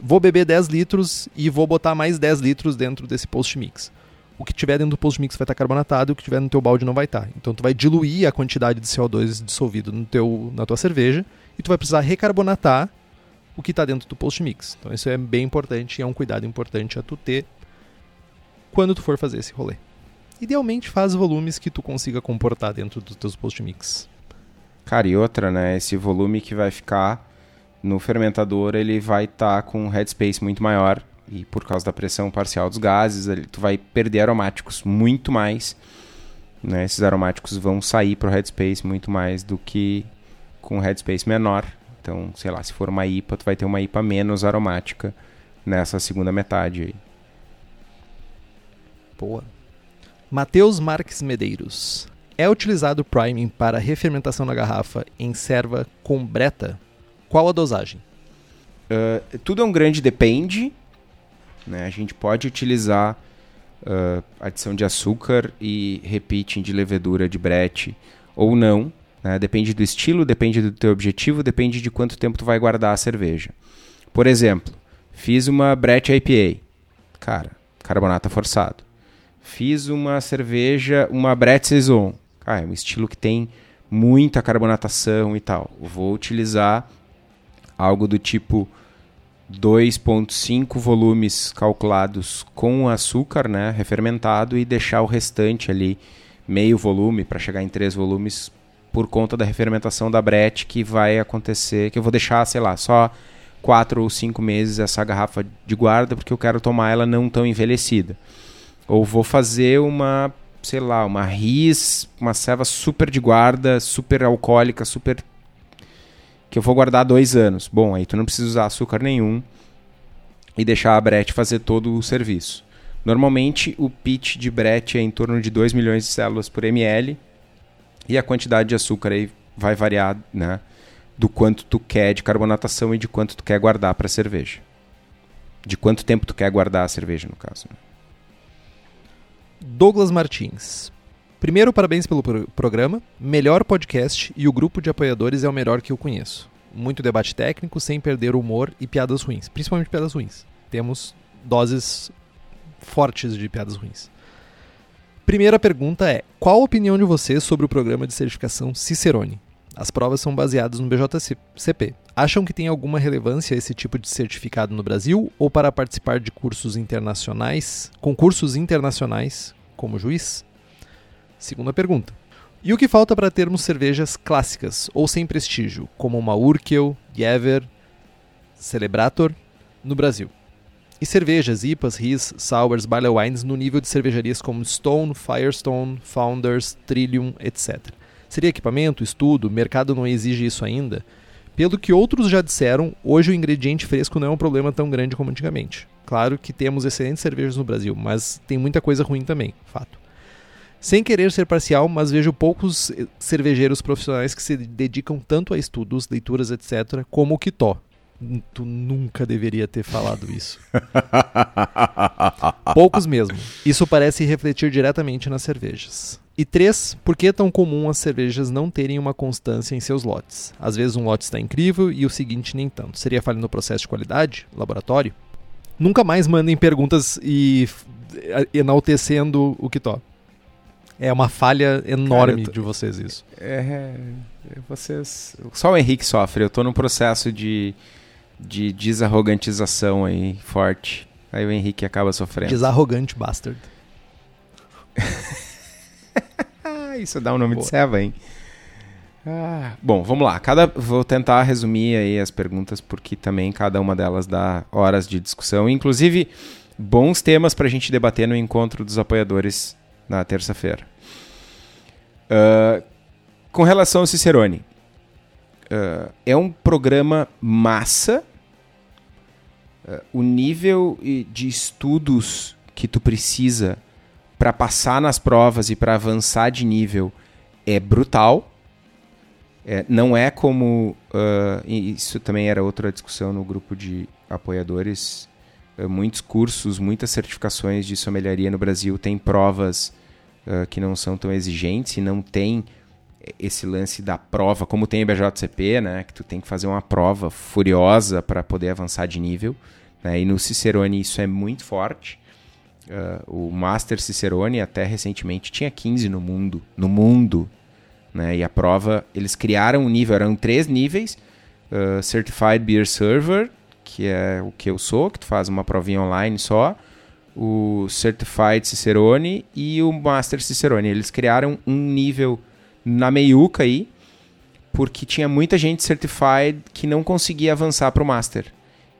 Vou beber 10 litros e vou botar mais 10 litros dentro desse post mix. O que tiver dentro do post mix vai estar carbonatado e o que tiver no teu balde não vai estar. Então tu vai diluir a quantidade de CO2 dissolvido no teu, na tua cerveja e tu vai precisar recarbonatar o que está dentro do post mix. Então isso é bem importante e é um cuidado importante a tu ter quando tu for fazer esse rolê. Idealmente faz volumes que tu consiga comportar dentro dos teus post mix. Cara, e outra, né? Esse volume que vai ficar no fermentador, ele vai estar tá com um headspace muito maior e por causa da pressão parcial dos gases, ele, tu vai perder aromáticos muito mais. Né? Esses aromáticos vão sair para o headspace muito mais do que com headspace menor. Então, sei lá, se for uma IPA, tu vai ter uma IPA menos aromática nessa segunda metade aí. Boa. Mateus Marques Medeiros. É utilizado priming para refermentação na garrafa em serva com breta? Qual a dosagem? Uh, tudo é um grande depende. Né? A gente pode utilizar uh, adição de açúcar e repeating de levedura de brete ou não. Né? Depende do estilo, depende do teu objetivo, depende de quanto tempo tu vai guardar a cerveja. Por exemplo, fiz uma Brett IPA. Cara, carbonato forçado. Fiz uma cerveja, uma Brett Saison. Ah, é um estilo que tem muita carbonatação e tal. Vou utilizar algo do tipo 2.5 volumes calculados com açúcar, né, refermentado e deixar o restante ali meio volume para chegar em 3 volumes por conta da refermentação da Brett que vai acontecer, que eu vou deixar, sei lá, só 4 ou 5 meses essa garrafa de guarda porque eu quero tomar ela não tão envelhecida. Ou vou fazer uma, sei lá, uma RIS, uma ceva super de guarda, super alcoólica, super. Que eu vou guardar dois anos. Bom, aí tu não precisa usar açúcar nenhum e deixar a Brett fazer todo o serviço. Normalmente o pitch de Brett é em torno de 2 milhões de células por ml e a quantidade de açúcar aí vai variar, né? Do quanto tu quer de carbonatação e de quanto tu quer guardar para a cerveja. De quanto tempo tu quer guardar a cerveja, no caso. Né? Douglas Martins. Primeiro, parabéns pelo pro programa. Melhor podcast e o grupo de apoiadores é o melhor que eu conheço. Muito debate técnico, sem perder o humor e piadas ruins. Principalmente piadas ruins. Temos doses fortes de piadas ruins. Primeira pergunta é: qual a opinião de vocês sobre o programa de certificação Cicerone? As provas são baseadas no BJCP. Acham que tem alguma relevância esse tipo de certificado no Brasil ou para participar de cursos internacionais, concursos internacionais como juiz? Segunda pergunta. E o que falta para termos cervejas clássicas ou sem prestígio, como uma Urkel, Jever, Celebrator, no Brasil? E cervejas, IPAs, RIS, Sours, Barley Wines no nível de cervejarias como Stone, Firestone, Founders, Trillium, etc. Seria equipamento, estudo, mercado não exige isso ainda? Pelo que outros já disseram, hoje o ingrediente fresco não é um problema tão grande como antigamente. Claro que temos excelentes cervejas no Brasil, mas tem muita coisa ruim também, fato. Sem querer ser parcial, mas vejo poucos eh, cervejeiros profissionais que se dedicam tanto a estudos, leituras, etc., como o Kitó. Tu nunca deveria ter falado isso. poucos mesmo. Isso parece refletir diretamente nas cervejas. E três, por que é tão comum as cervejas não terem uma constância em seus lotes? Às vezes um lote está incrível e o seguinte nem tanto. Seria falha no processo de qualidade? Laboratório? Nunca mais mandem perguntas e enaltecendo o que top. É uma falha enorme Cara, tô... de vocês isso. É, vocês... Só o Henrique sofre, eu tô num processo de, de desarrogantização aí, forte. Aí o Henrique acaba sofrendo. Desarrogante bastard. Isso dá o um nome Boa. de Seva, hein? Ah, bom, vamos lá. Cada, vou tentar resumir aí as perguntas, porque também cada uma delas dá horas de discussão. Inclusive, bons temas para a gente debater no encontro dos apoiadores na terça-feira. Uh, com relação ao Cicerone, uh, é um programa massa. Uh, o nível de estudos que tu precisa para passar nas provas e para avançar de nível é brutal. É, não é como. Uh, isso também era outra discussão no grupo de apoiadores. Uh, muitos cursos, muitas certificações de sommeliaria no Brasil têm provas uh, que não são tão exigentes e não tem esse lance da prova, como tem o BJCP, né, que tu tem que fazer uma prova furiosa para poder avançar de nível. Né, e no Cicerone isso é muito forte. o Master Cicerone até recentemente tinha 15 no mundo. No mundo né? E a prova, eles criaram um nível, eram três níveis. Uh, Certified Beer Server, que é o que eu sou, que tu faz uma provinha online só. O Certified Cicerone e o Master Cicerone. Eles criaram um nível na meiuca aí, porque tinha muita gente Certified que não conseguia avançar para o Master.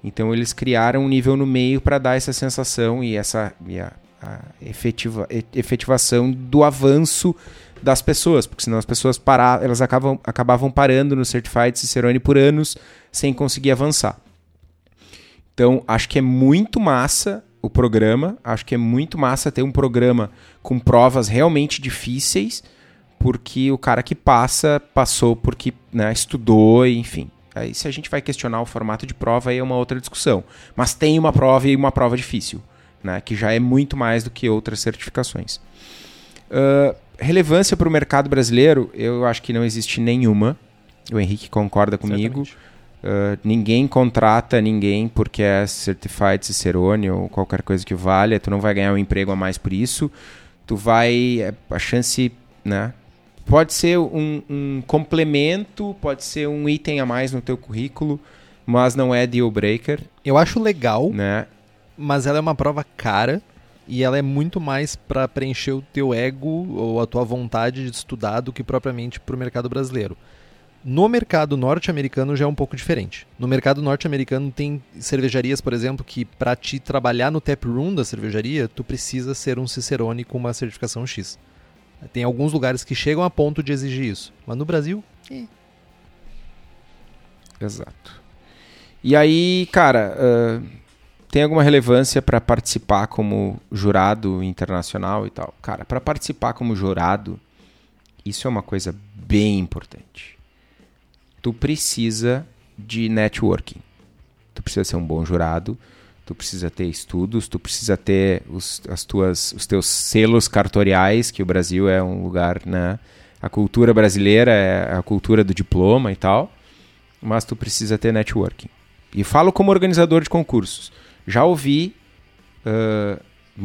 Então eles criaram um nível no meio para dar essa sensação e essa e a, a efetiva, efetivação do avanço das pessoas, porque senão as pessoas parar, elas acabam, acabavam parando no Certified Cicerone por anos sem conseguir avançar. Então, acho que é muito massa o programa, acho que é muito massa ter um programa com provas realmente difíceis, porque o cara que passa, passou porque né, estudou, enfim. Aí se a gente vai questionar o formato de prova, aí é uma outra discussão. Mas tem uma prova e uma prova difícil, né, que já é muito mais do que outras certificações. Uh, relevância para o mercado brasileiro, eu acho que não existe nenhuma. O Henrique concorda comigo. Uh, ninguém contrata ninguém porque é Certified Cicerone ou qualquer coisa que valha. Tu não vai ganhar um emprego a mais por isso. Tu vai. A chance. Né? Pode ser um, um complemento, pode ser um item a mais no teu currículo, mas não é deal breaker. Eu acho legal, né? mas ela é uma prova cara e ela é muito mais para preencher o teu ego ou a tua vontade de estudar do que propriamente para o mercado brasileiro. No mercado norte-americano já é um pouco diferente. No mercado norte-americano tem cervejarias, por exemplo, que para te trabalhar no tap room da cervejaria, tu precisa ser um Cicerone com uma certificação X. Tem alguns lugares que chegam a ponto de exigir isso, mas no Brasil, eh. Exato. E aí, cara, uh tem alguma relevância para participar como jurado internacional e tal? Cara, para participar como jurado, isso é uma coisa bem importante. Tu precisa de networking. Tu precisa ser um bom jurado, tu precisa ter estudos, tu precisa ter os, as tuas, os teus selos cartoriais, que o Brasil é um lugar, né? A cultura brasileira é a cultura do diploma e tal, mas tu precisa ter networking. E falo como organizador de concursos já ouvi uh,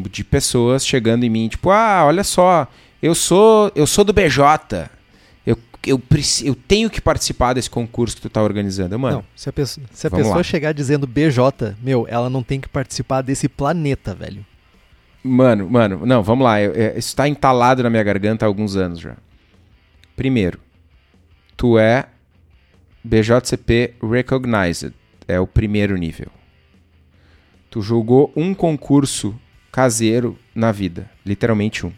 de pessoas chegando em mim, tipo, ah, olha só, eu sou, eu sou do BJ. Eu, eu, tenho que participar desse concurso que tu tá organizando, mano. Não, se a pessoa, se a pessoa chegar dizendo BJ, meu, ela não tem que participar desse planeta, velho. Mano, mano, não, vamos lá. Eu, eu, isso tá entalado na minha garganta há alguns anos já. Primeiro, tu é BJCP Recognized. É o primeiro nível. Tu julgou um concurso caseiro na vida, literalmente um.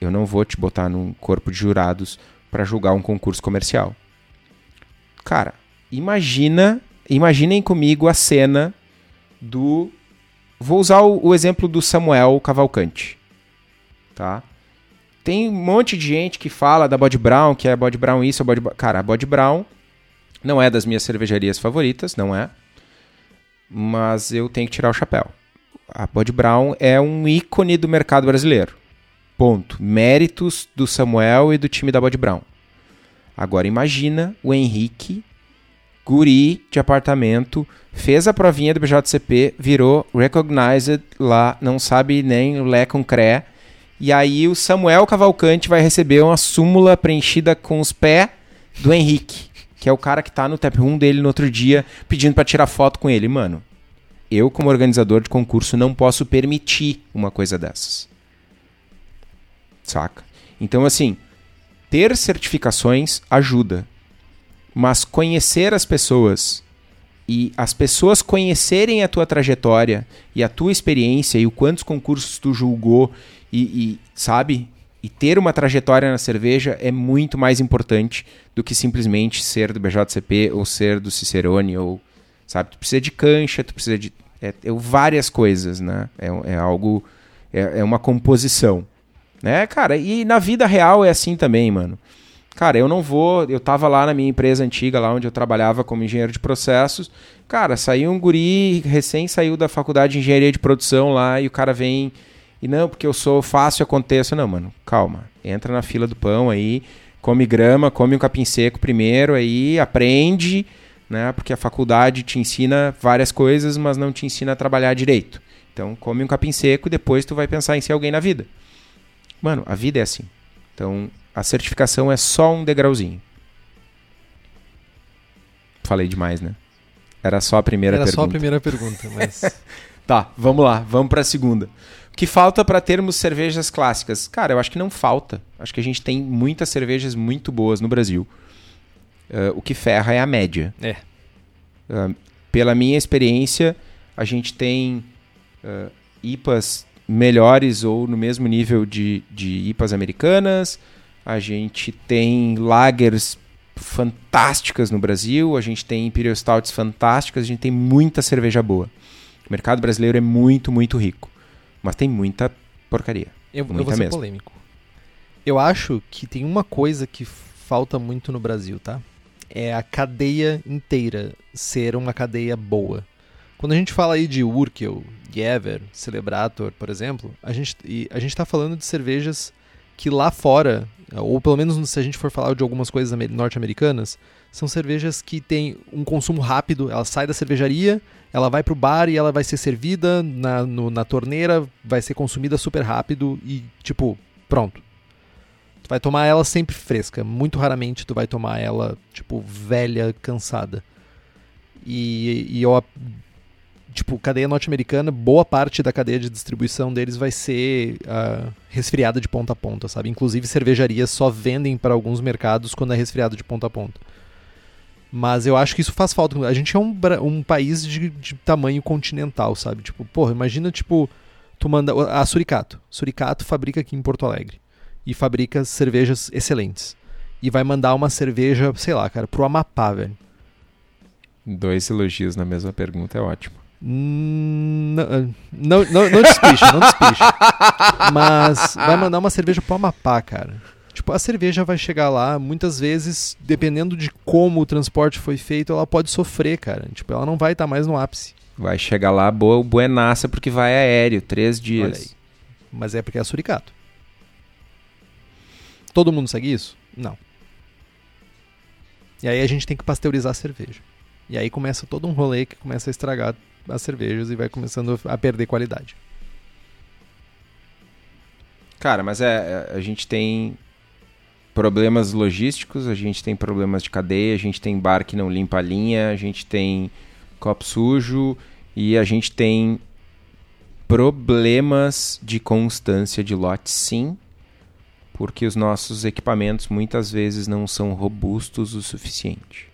Eu não vou te botar num corpo de jurados para julgar um concurso comercial. Cara, imagina, imaginem comigo a cena do vou usar o, o exemplo do Samuel Cavalcante, tá? Tem um monte de gente que fala da Body Brown, que é Body Brown isso, Body Cara, a Body Brown não é das minhas cervejarias favoritas, não é mas eu tenho que tirar o chapéu. A Bud Brown é um ícone do mercado brasileiro. Ponto. Méritos do Samuel e do time da Bud Brown. Agora imagina o Henrique, guri de apartamento, fez a provinha do BJCP, virou recognized lá, não sabe nem o Lé com Cré, E aí o Samuel Cavalcante vai receber uma súmula preenchida com os pés do Henrique, que é o cara que tá no tap room dele no outro dia pedindo para tirar foto com ele, mano. Eu, como organizador de concurso, não posso permitir uma coisa dessas. Saca? Então, assim, ter certificações ajuda. Mas conhecer as pessoas e as pessoas conhecerem a tua trajetória e a tua experiência e o quantos concursos tu julgou e, e, sabe? E ter uma trajetória na cerveja é muito mais importante do que simplesmente ser do BJCP ou ser do Cicerone ou sabe? Tu precisa de cancha, tu precisa de é, é várias coisas, né? É, é algo é, é uma composição, né, cara? E na vida real é assim também, mano. Cara, eu não vou. Eu tava lá na minha empresa antiga, lá onde eu trabalhava como engenheiro de processos. Cara, saiu um guri, recém saiu da faculdade de engenharia de produção lá, e o cara vem. E não, porque eu sou fácil, aconteço. Não, mano, calma. Entra na fila do pão aí, come grama, come um capim seco primeiro aí, aprende, né? Porque a faculdade te ensina várias coisas, mas não te ensina a trabalhar direito. Então, come um capim seco e depois tu vai pensar em ser alguém na vida. Mano, a vida é assim. Então, a certificação é só um degrauzinho. Falei demais, né? Era só a primeira Era pergunta. só a primeira pergunta, mas. tá, vamos lá, vamos para a segunda. O que falta para termos cervejas clássicas? Cara, eu acho que não falta. Acho que a gente tem muitas cervejas muito boas no Brasil. Uh, o que ferra é a média. É. Uh, pela minha experiência, a gente tem uh, IPAs melhores ou no mesmo nível de, de IPAs americanas. A gente tem lagers fantásticas no Brasil, a gente tem Imperial Stouts fantásticas, a gente tem muita cerveja boa. O mercado brasileiro é muito, muito rico. Mas tem muita porcaria. Eu, muita eu vou ser mesmo. polêmico. Eu acho que tem uma coisa que falta muito no Brasil, tá? É a cadeia inteira ser uma cadeia boa. Quando a gente fala aí de Urkel, Gever, Celebrator, por exemplo, a gente, a gente tá falando de cervejas que lá fora, ou pelo menos se a gente for falar de algumas coisas amer- norte-americanas, são cervejas que têm um consumo rápido. Ela sai da cervejaria, ela vai pro bar e ela vai ser servida na, no- na torneira, vai ser consumida super rápido e, tipo, pronto. Tu vai tomar ela sempre fresca. Muito raramente tu vai tomar ela, tipo, velha, cansada. E, e eu, tipo, cadeia norte-americana, boa parte da cadeia de distribuição deles vai ser ah, resfriada de ponta a ponta, sabe? Inclusive cervejarias só vendem para alguns mercados quando é resfriado de ponta a ponta. Mas eu acho que isso faz falta. A gente é um, um país de, de tamanho continental, sabe? Tipo, porra, imagina, tipo, tu manda. A Suricato. Suricato fabrica aqui em Porto Alegre. E fabrica cervejas excelentes. E vai mandar uma cerveja, sei lá, cara, pro Amapá, velho. Dois elogios na mesma pergunta é ótimo. Hum, Não, não, não, não despicha, não despicha. Mas vai mandar uma cerveja pro Amapá, cara. Tipo, a cerveja vai chegar lá, muitas vezes, dependendo de como o transporte foi feito, ela pode sofrer, cara. Tipo, ela não vai estar mais no ápice. Vai chegar lá boa, buenaça porque vai aéreo, três dias. Mas é porque é suricato. Todo mundo segue isso? Não. E aí a gente tem que pasteurizar a cerveja. E aí começa todo um rolê que começa a estragar as cervejas e vai começando a perder qualidade. Cara, mas é, é, a gente tem problemas logísticos, a gente tem problemas de cadeia, a gente tem bar que não limpa a linha, a gente tem copo sujo e a gente tem problemas de constância de lote sim, porque os nossos equipamentos muitas vezes não são robustos o suficiente.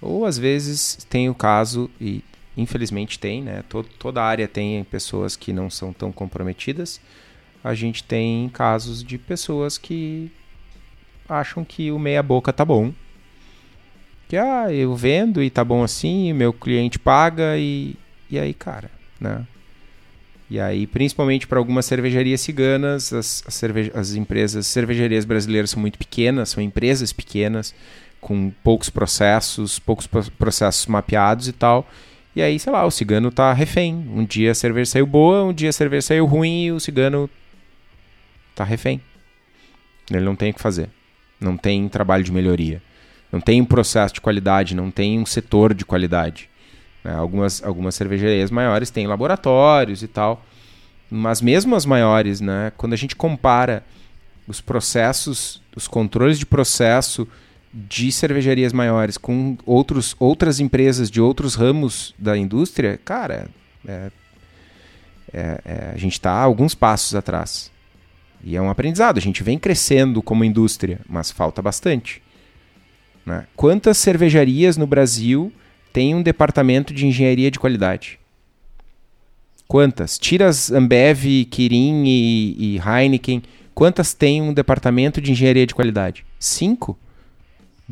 Ou às vezes tem o caso, e infelizmente tem, né? To- toda área tem pessoas que não são tão comprometidas. A gente tem casos de pessoas que acham que o meia boca tá bom. Que ah, eu vendo e tá bom assim, meu cliente paga e, e aí, cara, né? E aí, principalmente para algumas cervejarias ciganas, as, as, cerveja- as empresas, cervejarias brasileiras são muito pequenas, são empresas pequenas, com poucos processos, poucos pro- processos mapeados e tal. E aí, sei lá, o cigano tá refém. Um dia a cerveja saiu boa, um dia a cerveja saiu ruim e o cigano tá refém. Ele não tem o que fazer. Não tem trabalho de melhoria. Não tem um processo de qualidade, não tem um setor de qualidade. né? Algumas, algumas cervejarias maiores têm laboratórios e tal. mas mesmo as maiores, né? Quando a gente compara os processos, os controles de processo de cervejarias maiores com outros, outras empresas de outros ramos da indústria, cara, é, é, é, a gente está alguns passos atrás. E é um aprendizado. A gente vem crescendo como indústria, mas falta bastante. Né? Quantas cervejarias no Brasil têm um departamento de engenharia de qualidade? Quantas? Tira as Ambev, Kirin e, e Heineken. Quantas têm um departamento de engenharia de qualidade? Cinco?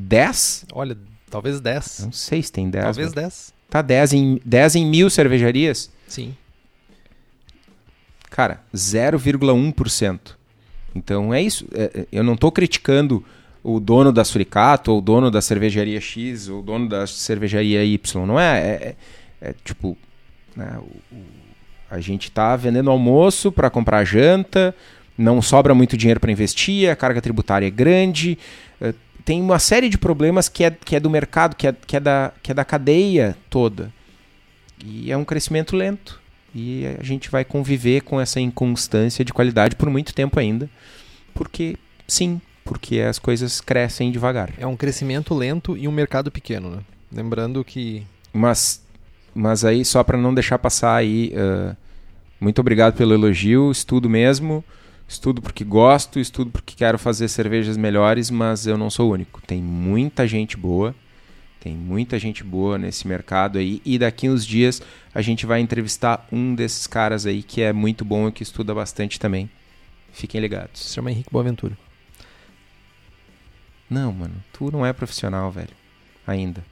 Dez? Olha, talvez 10. Não sei se tem dez. Talvez mas- 10. Tá 10 em, 10 em mil cervejarias? Sim. Cara, 0,1%. Então é isso. É, é, eu não estou criticando o dono da Suricato, ou o dono da cervejaria X, ou o dono da cervejaria Y. Não é. É, é- é tipo. né, o- o- a gente está vendendo almoço para comprar janta, não sobra muito dinheiro para investir, a carga tributária é grande. Tem uma série de problemas que é, que é do mercado, que é, que, é da, que é da cadeia toda. E é um crescimento lento. E a gente vai conviver com essa inconstância de qualidade por muito tempo ainda. Porque, sim, porque as coisas crescem devagar. É um crescimento lento e um mercado pequeno, né? Lembrando que Mas, mas aí, só para não deixar passar aí, ah, muito obrigado pelo elogio, estudo mesmo. Estudo porque gosto, estudo porque quero fazer cervejas melhores, mas eu não sou o único. Tem muita gente boa, tem muita gente boa nesse mercado aí. E daqui uns dias a gente vai entrevistar um desses caras aí que é muito bom e que estuda bastante também. Fiquem ligados. se chama Henrique Boaventura. Não, mano, tu não é profissional, velho. Ainda.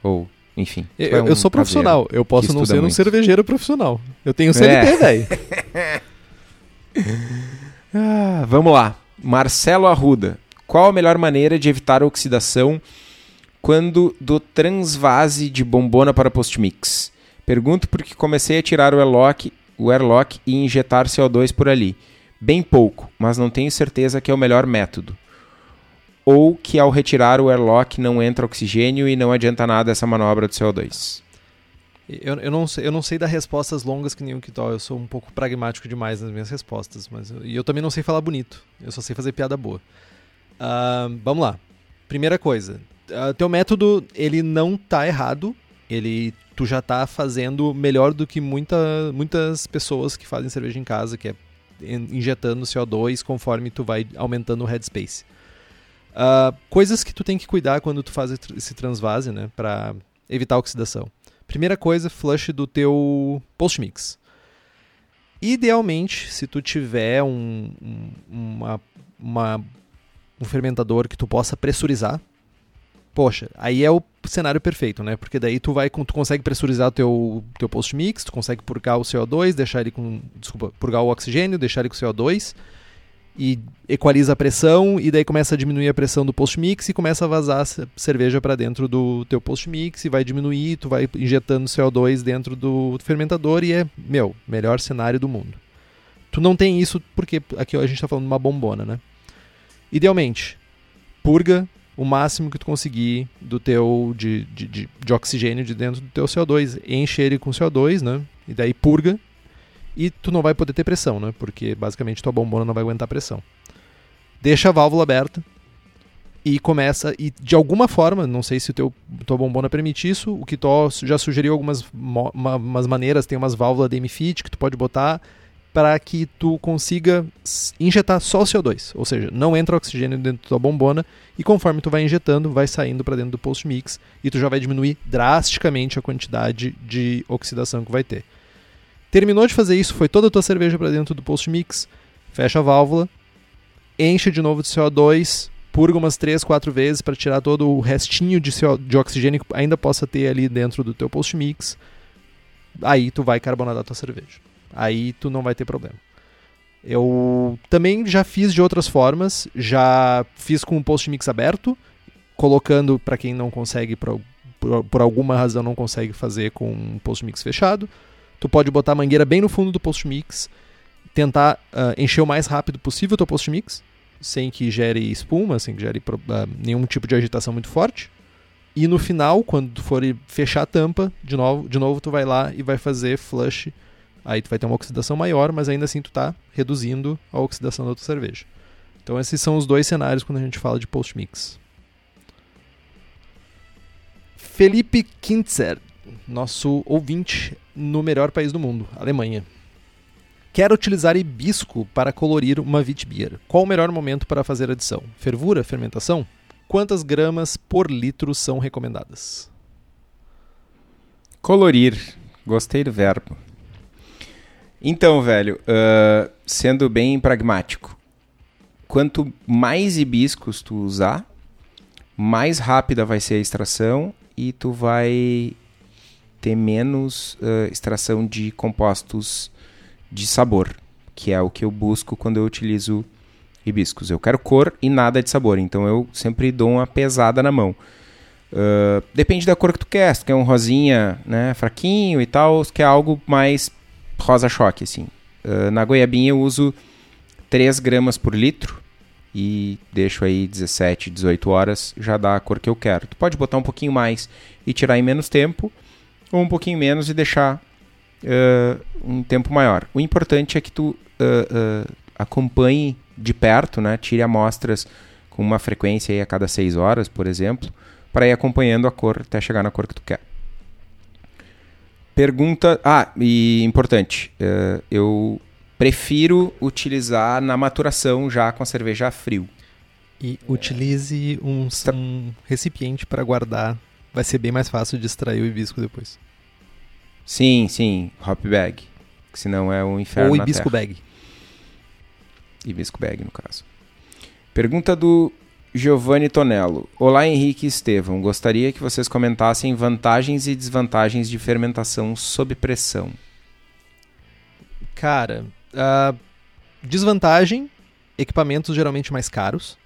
Ou, enfim. Eu, é um eu sou profissional. Eu posso não ser um muito. cervejeiro profissional. Eu tenho CLT, É. velho. Ah, vamos lá. Marcelo Arruda. Qual a melhor maneira de evitar a oxidação quando do transvase de bombona para postmix? Pergunto porque comecei a tirar o airlock, o airlock e injetar CO2 por ali. Bem pouco, mas não tenho certeza que é o melhor método. Ou que ao retirar o airlock não entra oxigênio e não adianta nada essa manobra do CO2. Eu, eu, não sei, eu não sei dar respostas longas que nem o Kitó. Eu sou um pouco pragmático demais nas minhas respostas. Mas, eu- e eu também não sei falar bonito. Eu só sei fazer piada boa. Ah, vamos lá. Primeira coisa. ah, teu método, ele não tá errado. Ele, tu já tá fazendo melhor do que muita, muitas pessoas que fazem cerveja em casa, que é in- injetando CO2 conforme tu vai aumentando o headspace. Ah, coisas que tu tem que cuidar quando tu faz esse transvase, né? Pra evitar oxidação. Primeira coisa, flush do teu post-mix. Idealmente, se tu tiver um, um- uma, uma- um fermentador que tu possa pressurizar, poxa, aí é o cenário perfeito, né? Porque daí tu vai, tu consegue pressurizar o teu, teu post-mix, tu consegue purgar o CO2, deixar ele com, desculpa, purgar o oxigênio, deixar ele com CO2 e equaliza a pressão e daí começa a diminuir a pressão do post-mix e começa a vazar ce- cerveja para dentro do teu post-mix e vai diminuir, tu vai injetando CO2 dentro do fermentador e é, meu, melhor cenário do mundo. Tu não tem isso porque aqui a gente está falando de uma bombona, né? Idealmente, purga o máximo que tu conseguir do teu de, de, de, de oxigênio de dentro do teu CO2, enche ele com CO2, né? E daí purga e tu não vai poder ter pressão, né? Porque basicamente tua bombona não vai aguentar pressão. Deixa a válvula aberta e começa e de alguma forma, não sei se o teu tua bombona permite isso, o que tu já sugeriu algumas uma- umas maneiras, tem umas válvulas de fit que tu pode botar para que tu consiga injetar só o CO2, ou seja, não entra oxigênio dentro da tua bombona e conforme tu vai injetando, vai saindo para dentro do post mix e tu já vai diminuir drasticamente a quantidade de oxidação que vai ter. Terminou de fazer isso, foi toda a tua cerveja para dentro do post mix, fecha a válvula, enche de novo de CO2, purga umas 3, 4 vezes para tirar todo o restinho de, CO de oxigênio que ainda possa ter ali dentro do teu post mix. Aí tu vai carbonatar a tua cerveja. Aí tu não vai ter problema. Eu também já fiz de outras formas, já fiz com o post mix aberto, colocando para quem não consegue por, por, por alguma razão não consegue fazer com um post mix fechado. Tu pode botar a mangueira bem no fundo do post mix, tentar ah, encher o mais rápido possível o teu post mix, sem que gere espuma, sem que gere ah, nenhum tipo de agitação muito forte. E no final, quando tu for fechar a tampa, de novo, de novo tu vai lá e vai fazer flush Aí tu vai ter uma oxidação maior, mas ainda assim tu tá reduzindo a oxidação da tua cerveja. Então esses são os dois cenários quando a gente fala de post-mix. Felipe Kintzer, nosso ouvinte no melhor país do mundo, Alemanha. Quero utilizar hibisco para colorir uma Witbier. Qual o melhor momento para fazer adição? Fervura? Fermentação? Quantas gramas por litro são recomendadas? Colorir. Gostei do verbo. Então, velho, uh, sendo bem pragmático, quanto mais hibiscos tu usar, mais rápida vai ser a extração e tu vai ter menos uh, extração de compostos de sabor, que é o que eu busco quando eu utilizo hibiscos. Eu quero cor e nada de sabor, então eu sempre dou uma pesada na mão. Uh, depende da cor que tu quer, se tu quer um rosinha né, fraquinho e tal, se quer algo mais rosa choque, assim. Uh, na goiabinha eu uso 3 gramas por litro e deixo aí 17, 18 horas, já dá a cor que eu quero. Tu pode botar um pouquinho mais e tirar em menos tempo, ou um pouquinho menos e deixar uh, um tempo maior. O importante é que tu acompanhe de perto, né? Tire amostras com uma frequência a cada 6 horas, por exemplo, para ir acompanhando a cor até chegar na cor que tu quer. Pergunta. Ah, e importante, uh, eu prefiro utilizar na maturação já com a cerveja a frio. E utilize um, um recipiente para guardar. Vai ser bem mais fácil de extrair o hibisco depois. Sim, sim, hop bag. Senão é um inferno. Ou hibisco bag. Hibisco bag, no caso. Pergunta do Giovanni Tonello. Olá, Henrique e Estevão. Gostaria que vocês comentassem vantagens e desvantagens de fermentação sob pressão. Cara, uh, desvantagem: equipamentos geralmente mais caros.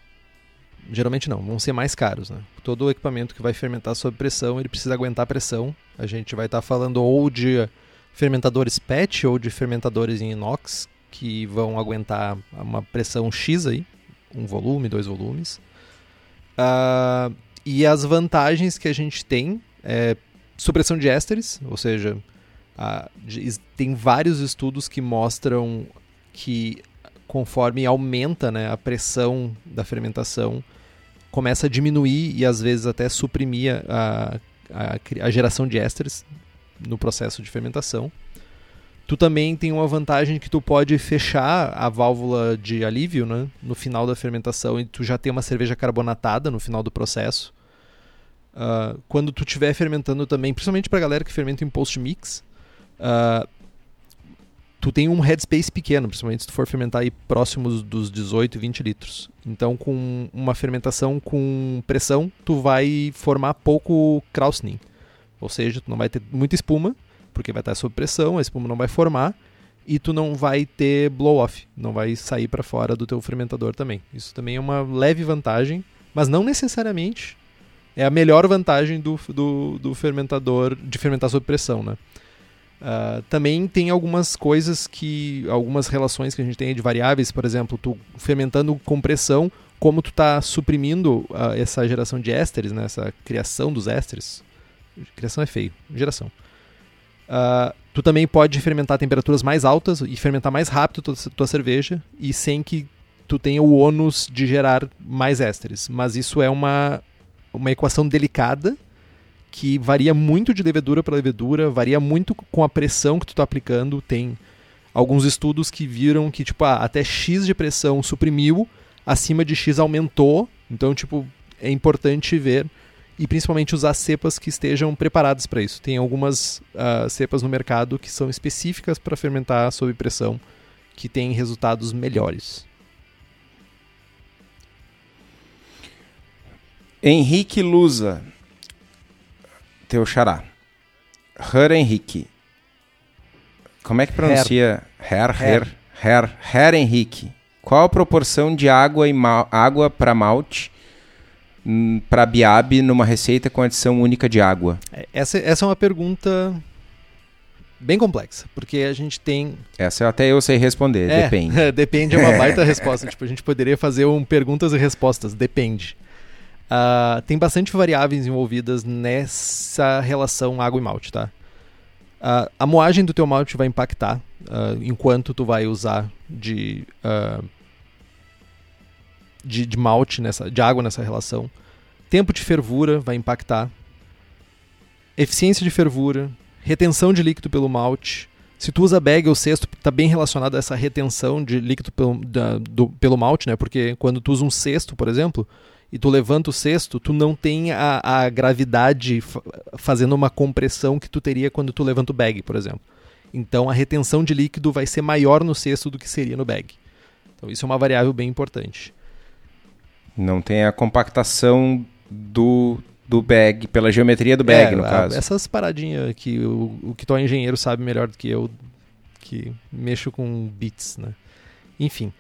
Geralmente não, vão ser mais caros. Né? Todo equipamento que vai fermentar sob pressão, ele precisa aguentar pressão. A gente vai estar tá falando ou de fermentadores PET ou de fermentadores em inox, que vão aguentar uma pressão X aí, um volume, dois volumes. Uh, e as vantagens que a gente tem é supressão de ésteres, ou seja, uh, tem vários estudos que mostram que conforme aumenta né, a pressão da fermentação, começa a diminuir e às vezes até suprimir a, a, a geração de ésteres no processo de fermentação. Tu também tem uma vantagem que tu pode fechar a válvula de alívio né, no final da fermentação e tu já tem uma cerveja carbonatada no final do processo. Uh, quando tu estiver fermentando também, principalmente para galera que fermenta em post-mix, uh, tu tem um headspace pequeno, principalmente se tu for fermentar aí próximos dos 18, 20 litros. Então, com uma fermentação com pressão, tu vai formar pouco Krausning. Ou seja, tu não vai ter muita espuma, porque vai estar sob pressão, a espuma não vai formar e tu não vai ter blow off, não vai sair para fora do teu fermentador também. Isso também é uma leve vantagem, mas não necessariamente é a melhor vantagem do, do, do fermentador de fermentar sob pressão, né? Uh, também tem algumas coisas que, algumas relações que a gente tem de variáveis, por exemplo, tu fermentando com pressão, como tu está suprimindo uh, essa geração de ésteres, né, essa criação dos ésteres. Criação é feio, geração. Uh, tu também pode fermentar a temperaturas mais altas e fermentar mais rápido tua, tua cerveja e sem que tu tenha o ônus de gerar mais ésteres. Mas isso é uma, uma equação delicada que varia muito de levedura para levedura, varia muito com a pressão que tu está aplicando. Tem alguns estudos que viram que tipo, ah, até X de pressão suprimiu, acima de X aumentou. Então, tipo, é importante ver e principalmente usar cepas que estejam preparadas para isso. Tem algumas uh, cepas no mercado que são específicas para fermentar sob pressão, que têm resultados melhores. Henrique Lusa, teu xará. Her Henrique. Como é que pronuncia? Her, Her, Her, Her, Henrique. Qual a proporção de água, e água para malte Hum, para Biab numa receita com adição única de água? É, essa, essa é uma pergunta bem complexa, porque a gente tem. Essa até eu sei responder, é, depende. depende é uma baita resposta. Tipo, a gente poderia fazer um perguntas e respostas, depende. Uh, tem bastante variáveis envolvidas nessa relação água e malte, tá? Uh, a moagem do teu malte vai impactar uh, enquanto tu vai usar de, de, de, malte, nessa, de água nessa relação. Tempo de fervura vai impactar. Eficiência de fervura. Retenção de líquido pelo malte. Se tu usa bag ou cesto, está bem relacionado a essa retenção de líquido pelo, da, do, pelo malte, né? Porque quando tu usa um cesto, por exemplo, e tu levanta o cesto, tu não tem a, a gravidade fazendo uma compressão que tu teria quando tu levanta o bag, por exemplo. Então a retenção de líquido vai ser maior no cesto do que seria no bag. Então isso é uma variável bem importante. Não tem a compactação do, do bag, pela geometria do bag, é, no caso. Essas paradinhas que o, o que tu é engenheiro sabe melhor do que eu, que mexo com bits, né? Enfim.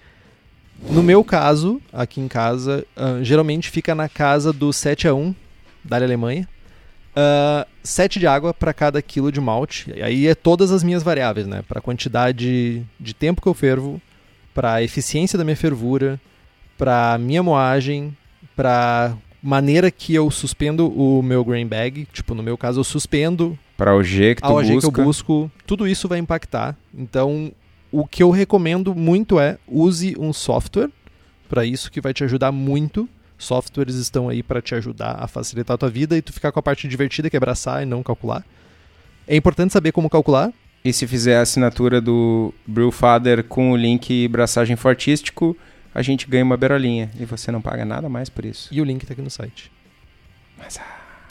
No meu caso, aqui em casa, uh, geralmente fica na casa do 7 a 1 da Alemanha. Uh, 7 de água para cada quilo de malte. E aí é todas as minhas variáveis, né? Para a quantidade de tempo que eu fervo, para a eficiência da minha fervura, para minha moagem, para maneira que eu suspendo o meu grain bag. Tipo, no meu caso, eu suspendo para o G que tu a OG busca. que eu busco. Tudo isso vai impactar. Então, o que eu recomendo muito é use um software para isso que vai te ajudar muito. Softwares estão aí para te ajudar a facilitar a tua vida e tu ficar com a parte divertida que é abraçar e não calcular. É importante saber como calcular. E se fizer a assinatura do Brewfather com o link braçagem fortístico, a gente ganha uma berolinha e você não paga nada mais por isso. E o link está aqui no site. Mas, ah...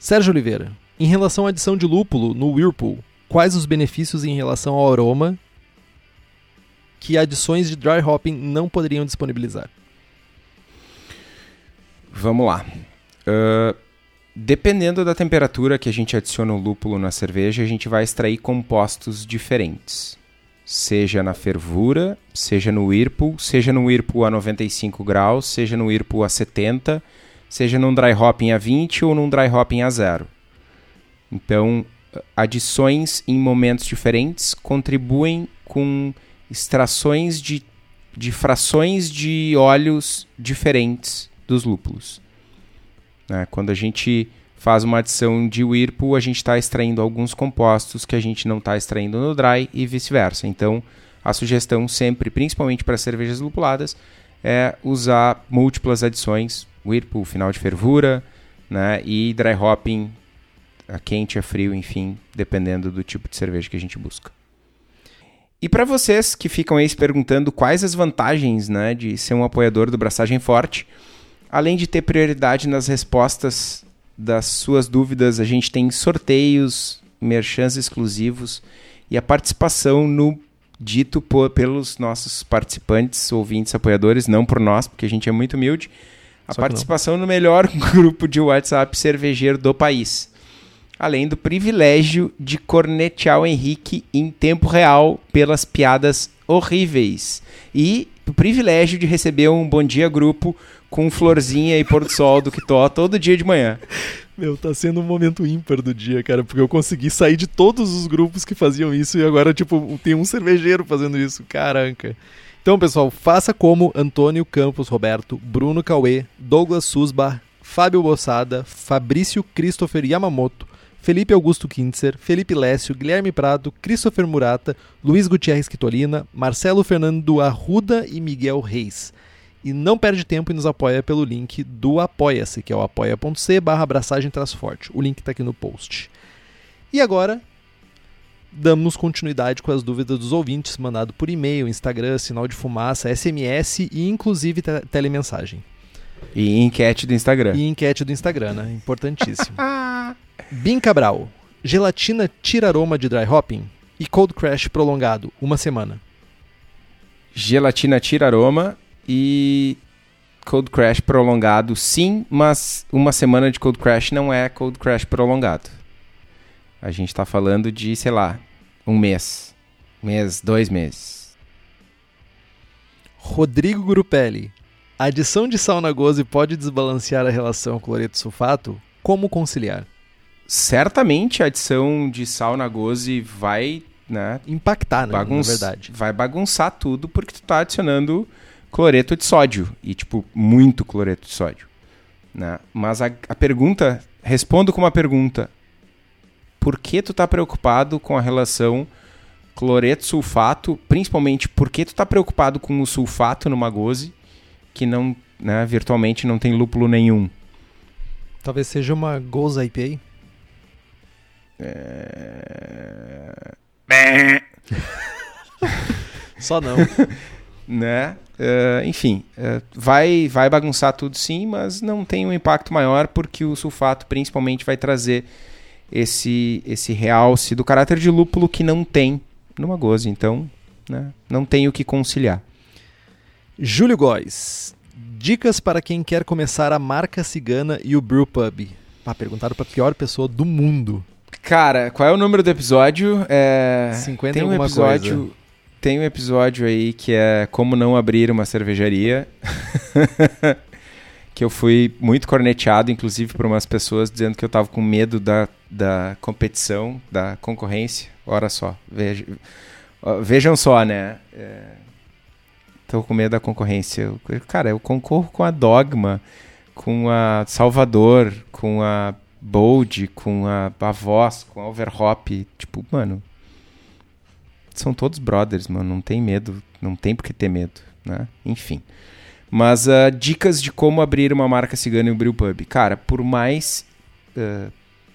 Sérgio Oliveira, em relação à adição de lúpulo no Whirlpool, quais os benefícios em relação ao aroma que adições de dry hopping não poderiam disponibilizar? Vamos lá. Uh, dependendo da temperatura que a gente adiciona o lúpulo na cerveja, a gente vai extrair compostos diferentes. Seja na fervura, seja no Whirlpool, seja no Whirlpool a 95 graus, seja no Whirlpool a 70, seja num dry hopping a 20 ou num dry hopping a zero. Então, adições em momentos diferentes contribuem com extrações de, de frações de óleos diferentes dos lúpulos. Né? Quando a gente faz uma adição de Whirlpool, a gente está extraindo alguns compostos que a gente não está extraindo no dry e vice-versa. Então, a sugestão sempre, principalmente para cervejas lupuladas, é usar múltiplas adições, Whirlpool, final de fervura, né? e dry hopping, a quente, a frio, enfim, dependendo do tipo de cerveja que a gente busca. E para vocês que ficam aí se perguntando quais as vantagens né, de ser um apoiador do Braçagem Forte, além de ter prioridade nas respostas das suas dúvidas, a gente tem sorteios, merchans exclusivos e a participação no dito por, pelos nossos participantes, ouvintes, apoiadores, não por nós, porque a gente é muito humilde, a participação no melhor grupo de WhatsApp cervejeiro do país além do privilégio de cornetear o Henrique em tempo real pelas piadas horríveis. E o privilégio de receber um Bom Dia Grupo com florzinha e pôr do sol do Quitó todo dia de manhã. Meu, tá sendo um momento ímpar do dia, cara, porque eu consegui sair de todos os grupos que faziam isso e agora, tipo, tem um cervejeiro fazendo isso. Caraca. Então, pessoal, faça como Antônio Campos Roberto, Bruno Cauê, Douglas Susbar, Fábio Bossada, Fabrício Christopher Yamamoto, Felipe Augusto Kintzer, Felipe Lécio, Guilherme Prado, Christopher Murata, Luiz Gutierrez Quitolina, Marcelo Fernando Arruda e Miguel Reis. E não perde tempo e nos apoia pelo link do Apoia-se, que é o apoia.c barra abraçagem forte. O link está aqui no post. E agora, damos continuidade com as dúvidas dos ouvintes, mandado por e-mail, Instagram, sinal de fumaça, SMS e inclusive te telemensagem. E enquete do Instagram. E enquete do Instagram, né? Importantíssimo. Bim Cabral. Gelatina tira aroma de dry hopping e cold crash prolongado, uma semana. Gelatina tira aroma e cold crash prolongado, sim, mas uma semana de cold crash não é cold crash prolongado. A gente está falando de, sei lá, um mês, mês, dois meses. Rodrigo Grupelli. A adição de sal na goze pode desbalancear a relação cloreto-sulfato? Como conciliar? Certamente a adição de sal na goze vai né, impactar, né, na verdade. Vai bagunçar tudo porque tu tá adicionando cloreto de sódio e tipo muito cloreto de sódio, né? Mas a, a pergunta, respondo com uma pergunta: por que tu tá preocupado com a relação cloreto-sulfato, principalmente por que tu tá preocupado com o sulfato numa goze que não, né, virtualmente não tem lúpulo nenhum. Talvez seja uma Goza IPA. É... Só não. né? Uh, enfim, uh, vai, vai bagunçar tudo sim, mas não tem um impacto maior porque o sulfato principalmente vai trazer esse, esse realce do caráter de lúpulo que não tem numa goze. Então, né, não tem o que conciliar. Júlio Góes. Dicas para quem quer começar a marca cigana e o Brewpub. Ah, perguntaram para a pior pessoa do mundo. Cara, qual é o número do episódio? É... 50 tem um episódio, coisa. Tem um episódio aí que é Como Não Abrir uma Cervejaria. que eu fui muito corneteado, inclusive, por umas pessoas dizendo que eu tava com medo da, da competição, da concorrência. Ora só, veja, vejam só, né? É, tô com medo da concorrência. Eu- cara, eu concorro com a Dogma, com a Salvador, com a Bold, com a Bavoz, com a Overhop. Tipo, mano, são todos brothers, mano. Não tem medo, não tem por que ter medo, né? Enfim. Mas ah, dicas de como abrir uma marca cigana em um brewpub. Cara, por mais ah,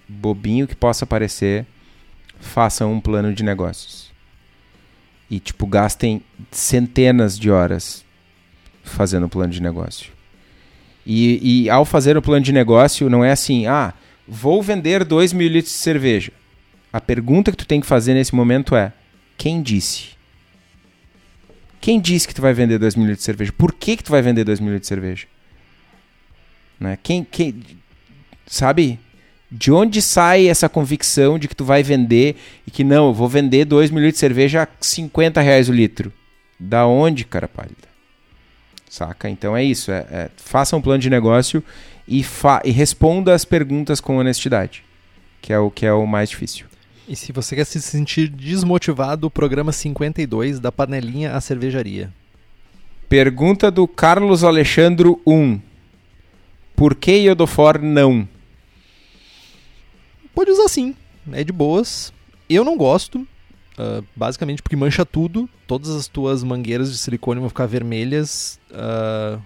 bobinho que possa parecer, façam um plano de negócios. E, tipo, gastem centenas de horas fazendo um plano de negócio. E, e ao fazer o plano de negócio, não é assim, ah, vou vender 2 mil litros de cerveja. A pergunta que tu tem que fazer nesse momento é, quem disse? Quem disse que tu vai vender 2 mil litros de cerveja? Por que, que tu vai vender 2 mil litros de cerveja? Né? Quem, quem, sabe? De onde sai essa convicção de que tu vai vender e que não, eu vou vender 2 mil litros de cerveja a 50 reais o litro? Da onde, cara pálida? Saca? Então é isso. É, é, faça um plano de negócio e, e responda as perguntas com honestidade. Que é o que é o mais difícil. E se você quer se sentir desmotivado, o programa 52 da Panelinha à Cervejaria. Pergunta do Carlos Alexandro 1. Por que Iodofor não? Pode usar sim, é de boas. Eu não gosto, ah, basicamente porque mancha tudo. Todas as tuas mangueiras de silicone vão ficar vermelhas. Ah,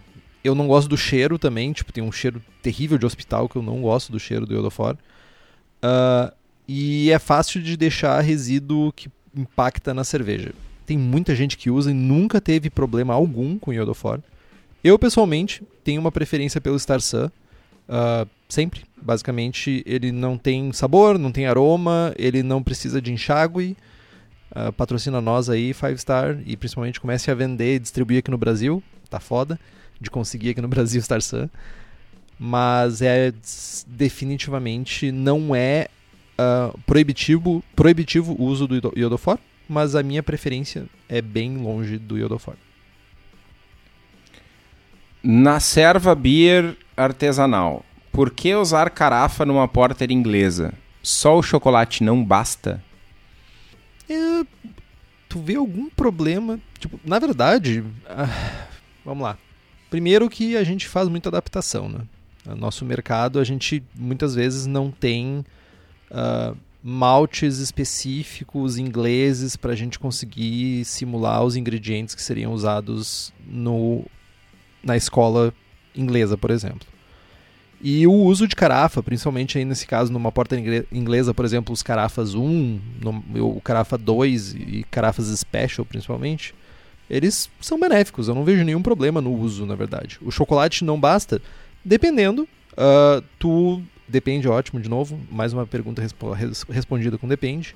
eu não gosto do cheiro também, tipo, tem um cheiro terrível de hospital que eu não gosto do cheiro do Iodofor. Ah, e é fácil de deixar resíduo que impacta na cerveja. Tem muita gente que usa e nunca teve problema algum com Iodofor. Eu, pessoalmente, tenho uma preferência pelo Star Sun. Ah, sempre, basicamente, ele não tem sabor, não tem aroma, ele não precisa de enxágue. Ah, patrocina nós aí, Five Star, e principalmente comece a vender e distribuir aqui no Brasil. Tá foda de conseguir aqui no Brasil Star Sun. Mas é definitivamente não é ah, proibitivo, proibitivo o uso do Iodo- Iodofor, mas a minha preferência é bem longe do Iodofor. Na serva beer artesanal, por que usar carafa numa porter inglesa? Só o chocolate não basta? É, tu vê algum problema? Tipo, na verdade, ah, vamos lá. Primeiro que a gente faz muita adaptação, né? No nosso mercado, a gente muitas vezes não tem ah, maltes específicos ingleses para a gente conseguir simular os ingredientes que seriam usados no, na escola inglesa, por exemplo. E o uso de carafa, principalmente aí nesse caso numa porta inglesa, por exemplo, os carafas 1, no- o carafa 2 e carafas special principalmente, eles são benéficos, eu não vejo nenhum problema no uso, na verdade. O chocolate não basta, dependendo, ah, tu depende, ótimo, de novo, mais uma pergunta res- respondida com depende.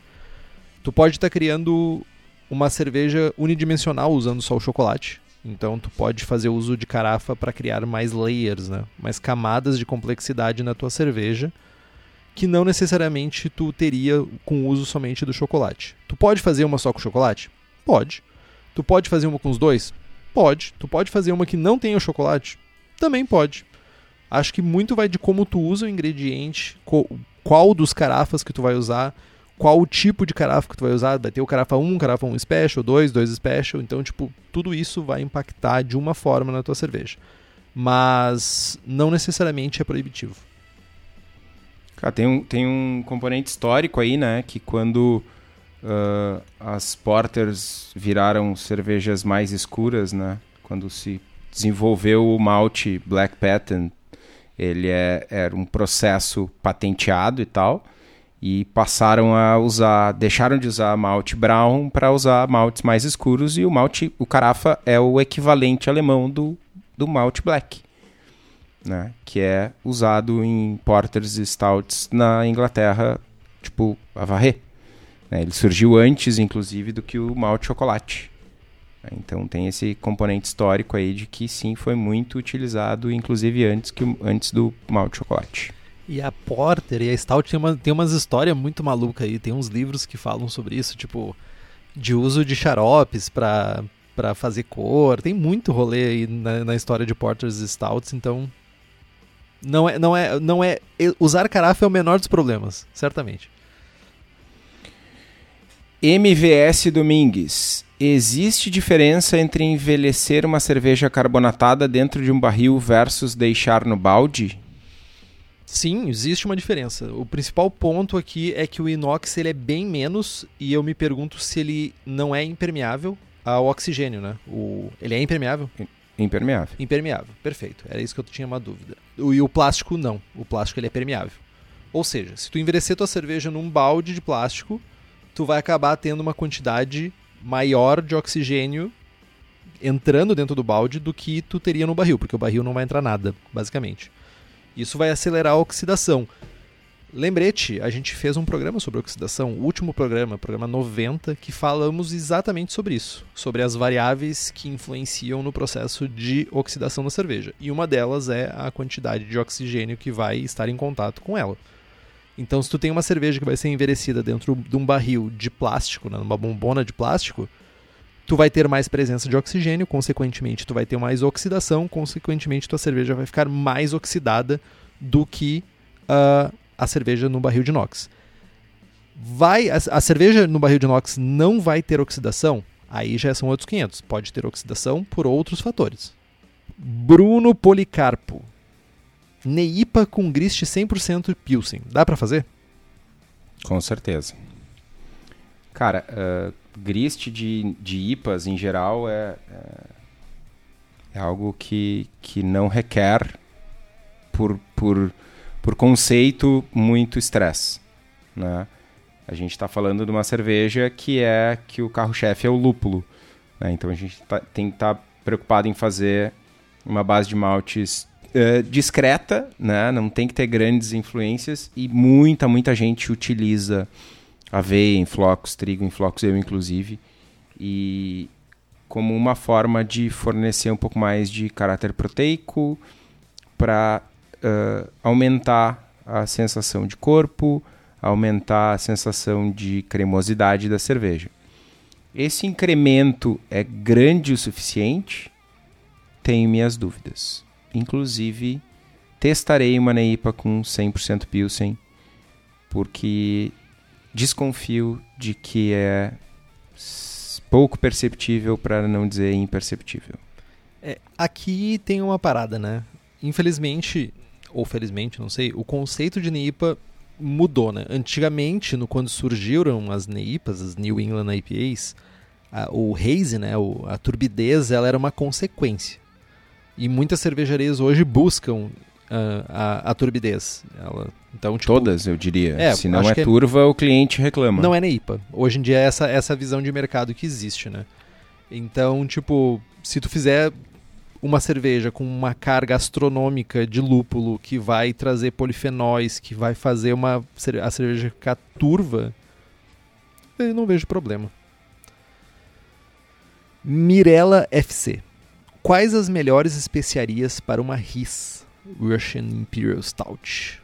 Tu pode estar criando uma cerveja unidimensional usando só o chocolate. Então tu pode fazer uso de carafa para criar mais layers, né? mais camadas de complexidade na tua cerveja, que não necessariamente tu teria com o uso somente do chocolate. Tu pode fazer uma só com chocolate? Pode. Tu pode fazer uma com os dois? Pode. Tu pode fazer uma que não tenha o chocolate? Também pode. Acho que muito vai de como tu usa o ingrediente, qual dos carafas que tu vai usar, qual o tipo de carafa que tu vai usar. Vai ter o carafa 1, carafa 1 special, 2, 2 special. Então, tipo, tudo isso vai impactar de uma forma na tua cerveja. Mas não necessariamente é proibitivo. Cara, tem um, tem um componente histórico aí, né? Que quando uh, as porters viraram cervejas mais escuras, né? Quando se desenvolveu o malte Black Patent, ele é, era um processo patenteado e tal, e passaram a usar, deixaram de usar malte brown para usar maltes mais escuros e o malte, o carafa é o equivalente alemão do, do malte black né? Que é usado em porters e stouts na Inglaterra, tipo a varrer. Né? Ele surgiu antes, inclusive, do que o malte chocolate. Né? Então tem esse componente histórico aí de que sim foi muito utilizado, inclusive antes, que, antes do malte chocolate. E a Porter e a Stout tem, uma, tem umas histórias muito malucas aí. Tem uns livros que falam sobre isso, tipo, de uso de xaropes para para fazer cor. Tem muito rolê aí na, na história de Porters e Stouts, então não é, não é, não é. Usar carafa é o menor dos problemas, certamente. MVS Domingues. Existe diferença entre envelhecer uma cerveja carbonatada dentro de um barril versus deixar no balde? Sim, existe uma diferença. O principal ponto aqui é que o inox ele é bem menos e eu me pergunto se ele não é impermeável ao oxigênio, né? O... Ele é impermeável? Impermeável. Impermeável, perfeito. Era isso que eu tinha uma dúvida. E o plástico não. O plástico ele é permeável. Ou seja, se tu envelhecer tua cerveja num balde de plástico, tu vai acabar tendo uma quantidade maior de oxigênio entrando dentro do balde do que tu teria no barril, porque o barril não vai entrar nada, basicamente. Isso vai acelerar a oxidação. Lembrete, a gente fez um programa sobre oxidação, o último programa, programa 90, que falamos exatamente sobre isso, sobre as variáveis que influenciam no processo de oxidação da cerveja. E uma delas é a quantidade de oxigênio que vai estar em contato com ela. Então, se tu tem uma cerveja que vai ser envelhecida dentro de um barril de plástico, né, numa bombona de plástico, tu vai ter mais presença de oxigênio, consequentemente tu vai ter mais oxidação, consequentemente tua cerveja vai ficar mais oxidada do que uh, a cerveja no barril de inox. Vai, a, a, cerveja no barril de inox não vai ter oxidação? Aí já são outros 500. Pode ter oxidação por outros fatores. Bruno Policarpo. Neipa com grist 100% Pilsen. Dá para fazer? Com certeza. Cara, uh, grist de, de IPAs em geral é, é, é algo que, que não requer por, por por conceito, muito estresse. Né? A gente está falando de uma cerveja que é que o carro-chefe é o lúpulo. Né? Então a gente tá, tem que estar tá preocupado em fazer uma base de maltes uh, discreta, né? não tem que ter grandes influências e muita, muita gente utiliza aveia em flocos, trigo em flocos, eu inclusive, e como uma forma de fornecer um pouco mais de caráter proteico para uh, aumentar a sensação de corpo, aumentar a sensação de cremosidade da cerveja. Esse incremento é grande o suficiente? Tenho minhas dúvidas. Inclusive, testarei uma Neipa com 100% Pilsen, porque desconfio de que é pouco perceptível, para não dizer imperceptível. É, aqui tem uma parada, né? Infelizmente, ou felizmente, não sei, o conceito de NEIPA mudou, né? Antigamente, no, quando surgiram as NEIPAs, as New England IPAs, a, o haze, né, o, a turbidez, ela era uma consequência. E muitas cervejarias hoje buscam uh, a, a, turbidez. Ela, então, tipo, Todas, eu diria. É, Se não é, é turva, é... o cliente reclama. Não é NEIPA. Hoje em dia é essa, essa visão de mercado que existe, né? Então, tipo, se tu fizer uma cerveja com uma carga astronômica de lúpulo que vai trazer polifenóis, que vai fazer uma a cerveja ficar turva, eu não vejo problema. Mirella FC. Quais as melhores especiarias para uma RIS, Russian Imperial Stout?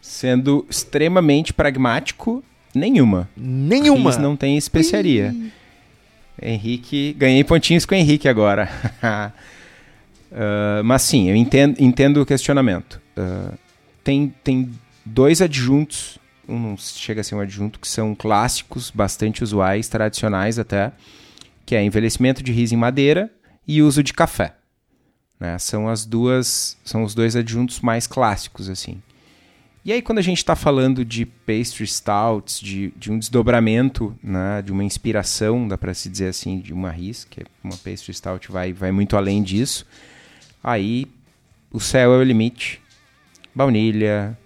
Sendo extremamente pragmático, nenhuma. Nenhuma. RIS não tem especiaria. Ih. Henrique, ganhei pontinhos com o Henrique agora. uh, mas sim, eu entendo, entendo o questionamento. Uh, tem, tem dois adjuntos, um chega a ser um adjunto, que são clássicos, bastante usuais, tradicionais até, que é envelhecimento de riso em madeira e uso de café. Né? São as duas, são os dois adjuntos mais clássicos assim. E aí, quando a gente está falando de pastry stouts, de, de um desdobramento, né, de uma inspiração, dá para se dizer assim, de uma RIS, que é uma pastry stout vai, vai muito além disso, aí o céu é o limite. Baunilha,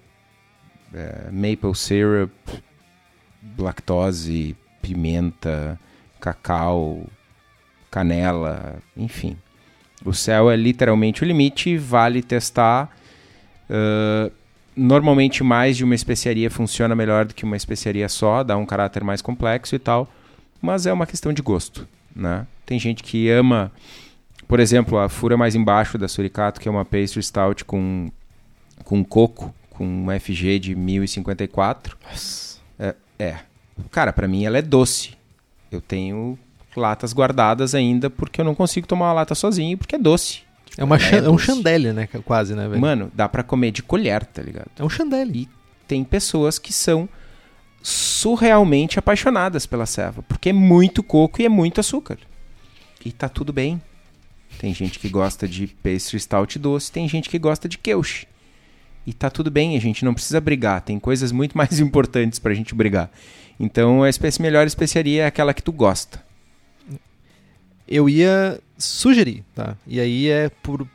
é, maple syrup, lactose, pimenta, cacau, canela, enfim. O céu é literalmente o limite, vale testar. Uh, normalmente mais de uma especiaria funciona melhor do que uma especiaria só, dá um caráter mais complexo e tal, mas é uma questão de gosto, né? Tem gente que ama, por exemplo, a fura mais embaixo da Suricato, que é uma pastry stout com com coco, com um FG de 1054. É, é. Cara, para mim ela é doce. Eu tenho latas guardadas ainda porque eu não consigo tomar uma lata sozinho porque é doce. É, uma é, é um chandelle, né? Quase, né, velho? Mano, dá pra comer de colher, tá ligado? É um chandelle. E tem pessoas que são surrealmente apaixonadas pela ceva, porque é muito coco e é muito açúcar. E tá tudo bem. Tem gente que gosta de pastry stout doce, tem gente que gosta de queuche. E tá tudo bem, a gente não precisa brigar, tem coisas muito mais importantes pra gente brigar. Então a espécie melhor especiaria é aquela que tu gosta eu ia sugerir, tá? E aí é por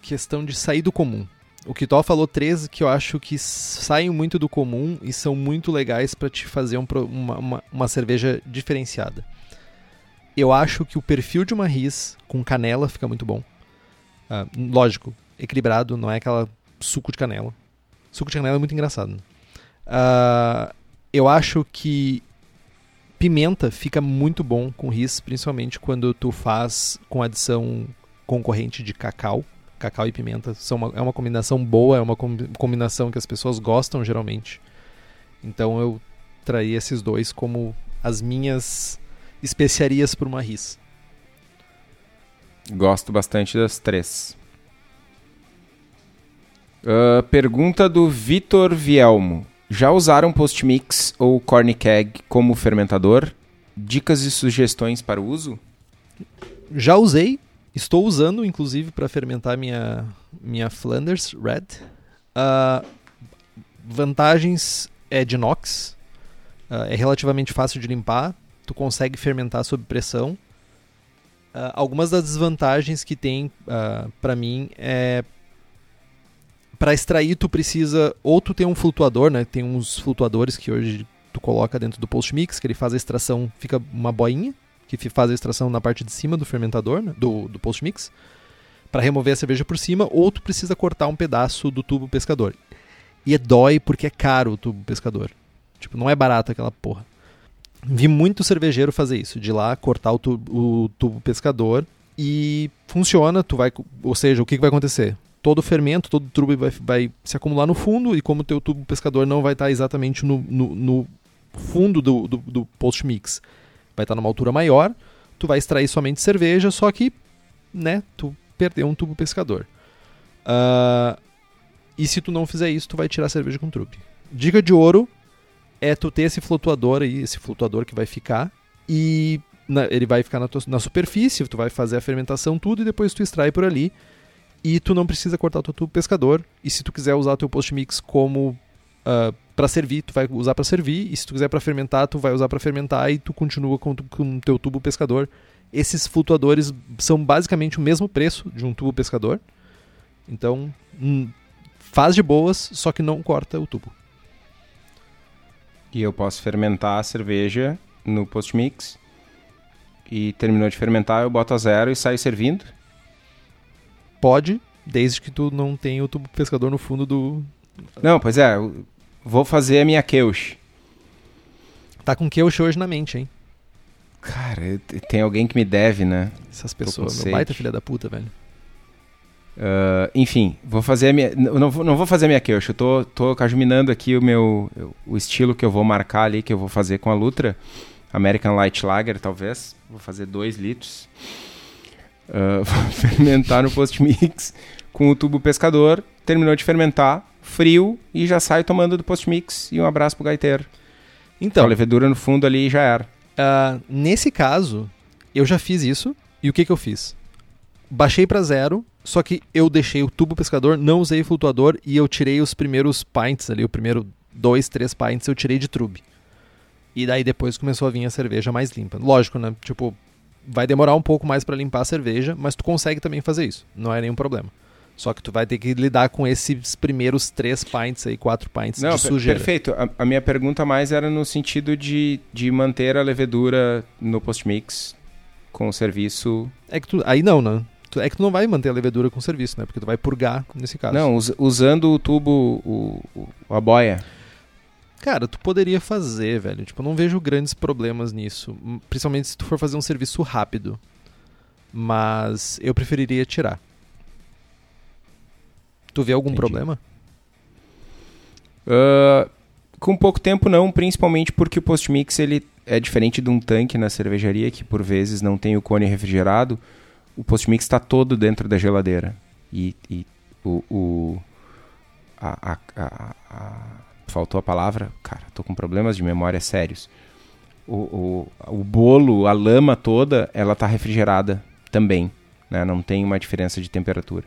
questão de sair do comum. O Kitó falou três que eu acho que saem muito do comum e são muito legais para te fazer um, uma, uma, uma, cerveja diferenciada. Eu acho que o perfil de uma RIS com canela fica muito bom. Uh, lógico, equilibrado, não é aquela suco de canela. Suco de canela é muito engraçado. Uh, eu acho que Pimenta fica muito bom com ris, principalmente quando tu faz com adição concorrente de cacau. Cacau e pimenta são uma, é uma combinação boa, é uma combinação que as pessoas gostam geralmente. Então eu traí esses dois como as minhas especiarias para uma ris. Gosto bastante das três. Uh, pergunta do Vitor Vielmo. Já usaram Postmix ou Corn Keg como fermentador? Dicas e sugestões para o uso? Já usei, estou usando inclusive para fermentar minha, minha Flanders Red. Uh, vantagens é de inox, uh, é relativamente fácil de limpar, tu consegue fermentar sob pressão. Uh, algumas das desvantagens que tem para mim é para extrair tu precisa ou tu tem um flutuador, né? Tem uns flutuadores que hoje tu coloca dentro do post mix, que ele faz a extração, fica uma boinha que faz a extração na parte de cima do fermentador, né? do, do post mix, para remover a cerveja por cima, ou tu precisa cortar um pedaço do tubo pescador. E é dói porque é caro o tubo pescador. Tipo, não é barato aquela porra. Vi muito cervejeiro fazer isso, de lá cortar o tubo, o tubo pescador e funciona, tu vai, ou seja, o que, que vai acontecer? Todo o fermento, todo o tubo vai, vai, se acumular no fundo e como o teu tubo pescador não vai estar exatamente no, no, no fundo do, do, do post-mix, vai estar numa altura maior, tu vai extrair somente cerveja, só que, né, tu perdeu um tubo pescador. Uh, e se tu não fizer isso, tu vai tirar cerveja com trupe. Dica de ouro é tu ter esse flutuador aí, esse flutuador que vai ficar, e na, ele vai ficar na, tua, na superfície, tu vai fazer a fermentação tudo e depois tu extrai por ali e tu não precisa cortar o teu tubo pescador. E se tu quiser usar o teu post mix como uh, ah, para servir, tu vai usar para servir. E se tu quiser para fermentar, tu vai usar para fermentar e tu continua com o teu tubo pescador. Esses flutuadores são basicamente o mesmo preço de um tubo pescador. Então, hum, faz de boas, só que não corta o tubo. E eu posso fermentar a cerveja no post mix. E terminou de fermentar, eu boto a zero e saio servindo. Pode, desde que tu não tenha o tubo pescador no fundo do. Não, pois é, vou fazer a minha Keush. Tá com Keush hoje na mente, hein? Cara, tem alguém que me deve, né? Essas pessoas, meu baita filha da puta, velho. Uh, enfim, vou fazer a minha. Não, não vou fazer a minha Keush, eu tô, tô cajuminando aqui o meu. O estilo que eu vou marcar ali, que eu vou fazer com a Lutra. American Light Lager, talvez. Vou fazer 2 litros uh, fermentar no post-mix com o tubo pescador, terminou de fermentar, frio, e já sai tomando do post-mix. E um abraço pro gaiteiro. Então. A levedura no fundo ali já era. Uh, nesse caso, eu já fiz isso. E o que, que eu fiz? Baixei para zero, só que eu deixei o tubo pescador, não usei flutuador e eu tirei os primeiros pints ali, o primeiro dois, três pints eu tirei de trube. E daí depois começou a vir a cerveja mais limpa. Lógico, né? Tipo, vai demorar um pouco mais para limpar a cerveja, mas tu consegue também fazer isso. Não é nenhum problema. Só que tu vai ter que lidar com esses primeiros três pints aí, quatro pints Não, de sujeira. Perfeito. A, a, minha pergunta mais era no sentido de, de manter a levedura no post-mix com o serviço. É que tu, aí não, né? É que tu não vai manter a levedura com serviço, né? Porque tu vai purgar nesse caso. Não, us, usando o tubo, o, o, a boia. Cara, tu poderia fazer, velho. Tipo, eu não vejo grandes problemas nisso. Principalmente se tu for fazer um serviço rápido. Mas eu preferiria tirar. Tu vê algum Entendi. problema? Uh, com pouco tempo não, principalmente porque o post-mix ele é diferente de um tanque na cervejaria, que por vezes não tem o cone refrigerado o post-mix está todo dentro da geladeira. E, e o. o a, a, a, faltou a palavra? Cara, tô com problemas de memória sérios. O, o, o bolo, a lama toda, ela tá refrigerada também. Né? Não tem uma diferença de temperatura.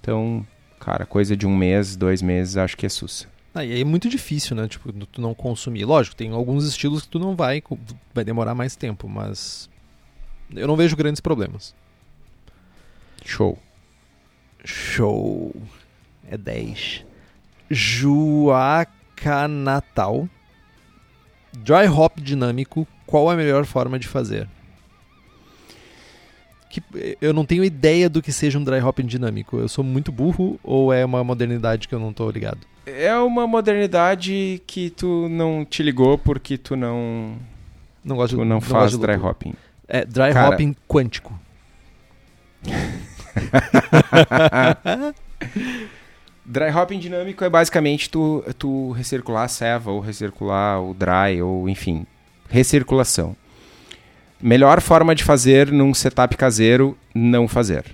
Então, cara, coisa de um mês, dois meses, acho que é sussa. Ah, e aí é muito difícil, né? Tipo, tu não consumir. Lógico, tem alguns estilos que tu não vai, vai demorar mais tempo, mas eu não vejo grandes problemas. Show. Show. É 10. Juaca Natal. Dry hop dinâmico. Qual a melhor forma de fazer? Que, eu não tenho ideia do que seja um dry hop dinâmico. Eu sou muito burro ou é uma modernidade que eu não tô ligado? É uma modernidade que tu não te ligou porque tu não não gosta tu não, não faz dry hopping. É dry Cara, hopping quântico. dry hopping dinâmico é basicamente tu, tu recircular a ceva ou recircular o dry ou enfim, recirculação. Melhor forma de fazer num setup caseiro, não fazer.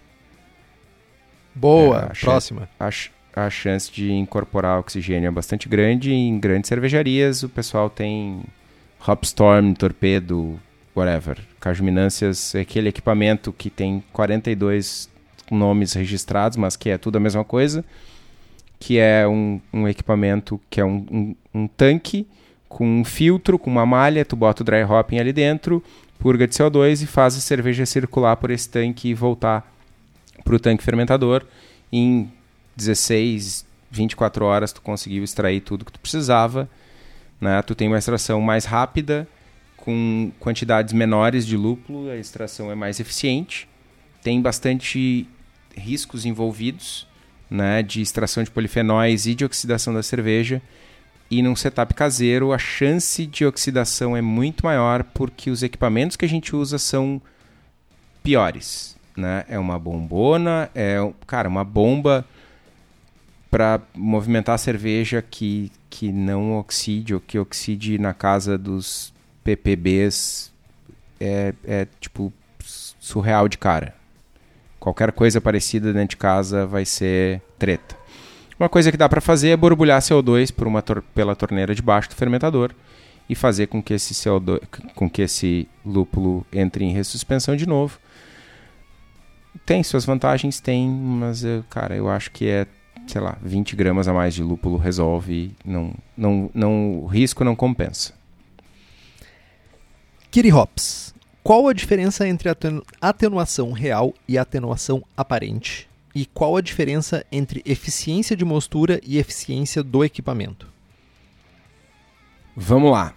Boa, é, próxima. A, a chance de incorporar oxigênio é bastante grande. Em grandes cervejarias, o pessoal tem Hopstorm, Torpedo, whatever. Cajuminâncias, aquele equipamento que tem 42 nomes registrados, mas que é tudo a mesma coisa, que é um, um equipamento que é um, um, um, tanque com um filtro, com uma malha, tu bota o dry hopping ali dentro, purga de CO2 e faz a cerveja circular por esse tanque e voltar para o tanque fermentador. Em 16, 24 horas tu conseguiu extrair tudo que tu precisava. Né? Tu tem uma extração mais rápida, com quantidades menores de lúpulo, a extração é mais eficiente. Tem bastante riscos envolvidos, né, de extração de polifenóis e de oxidação da cerveja. E num setup caseiro, a chance de oxidação é muito maior porque os equipamentos que a gente usa são piores. Né? É uma bombona, é cara, uma bomba para movimentar a cerveja que, que não oxide ou que oxide na casa dos PPBs é, é tipo surreal de cara. Qualquer coisa parecida dentro de casa vai ser treta. Uma coisa que dá para fazer é borbulhar CO2 por uma tor pela torneira de baixo do fermentador e fazer com que esse CO2, com que esse lúpulo entre em ressuspensão de novo. Tem suas vantagens, tem, mas eu, cara, eu acho que é, sei lá, 20 gramas a mais de lúpulo resolve, não, não, não, o risco não compensa. Kitty Hops. Qual a diferença entre atenuação real e atenuação aparente? E qual a diferença entre eficiência de mostura e eficiência do equipamento? Vamos lá.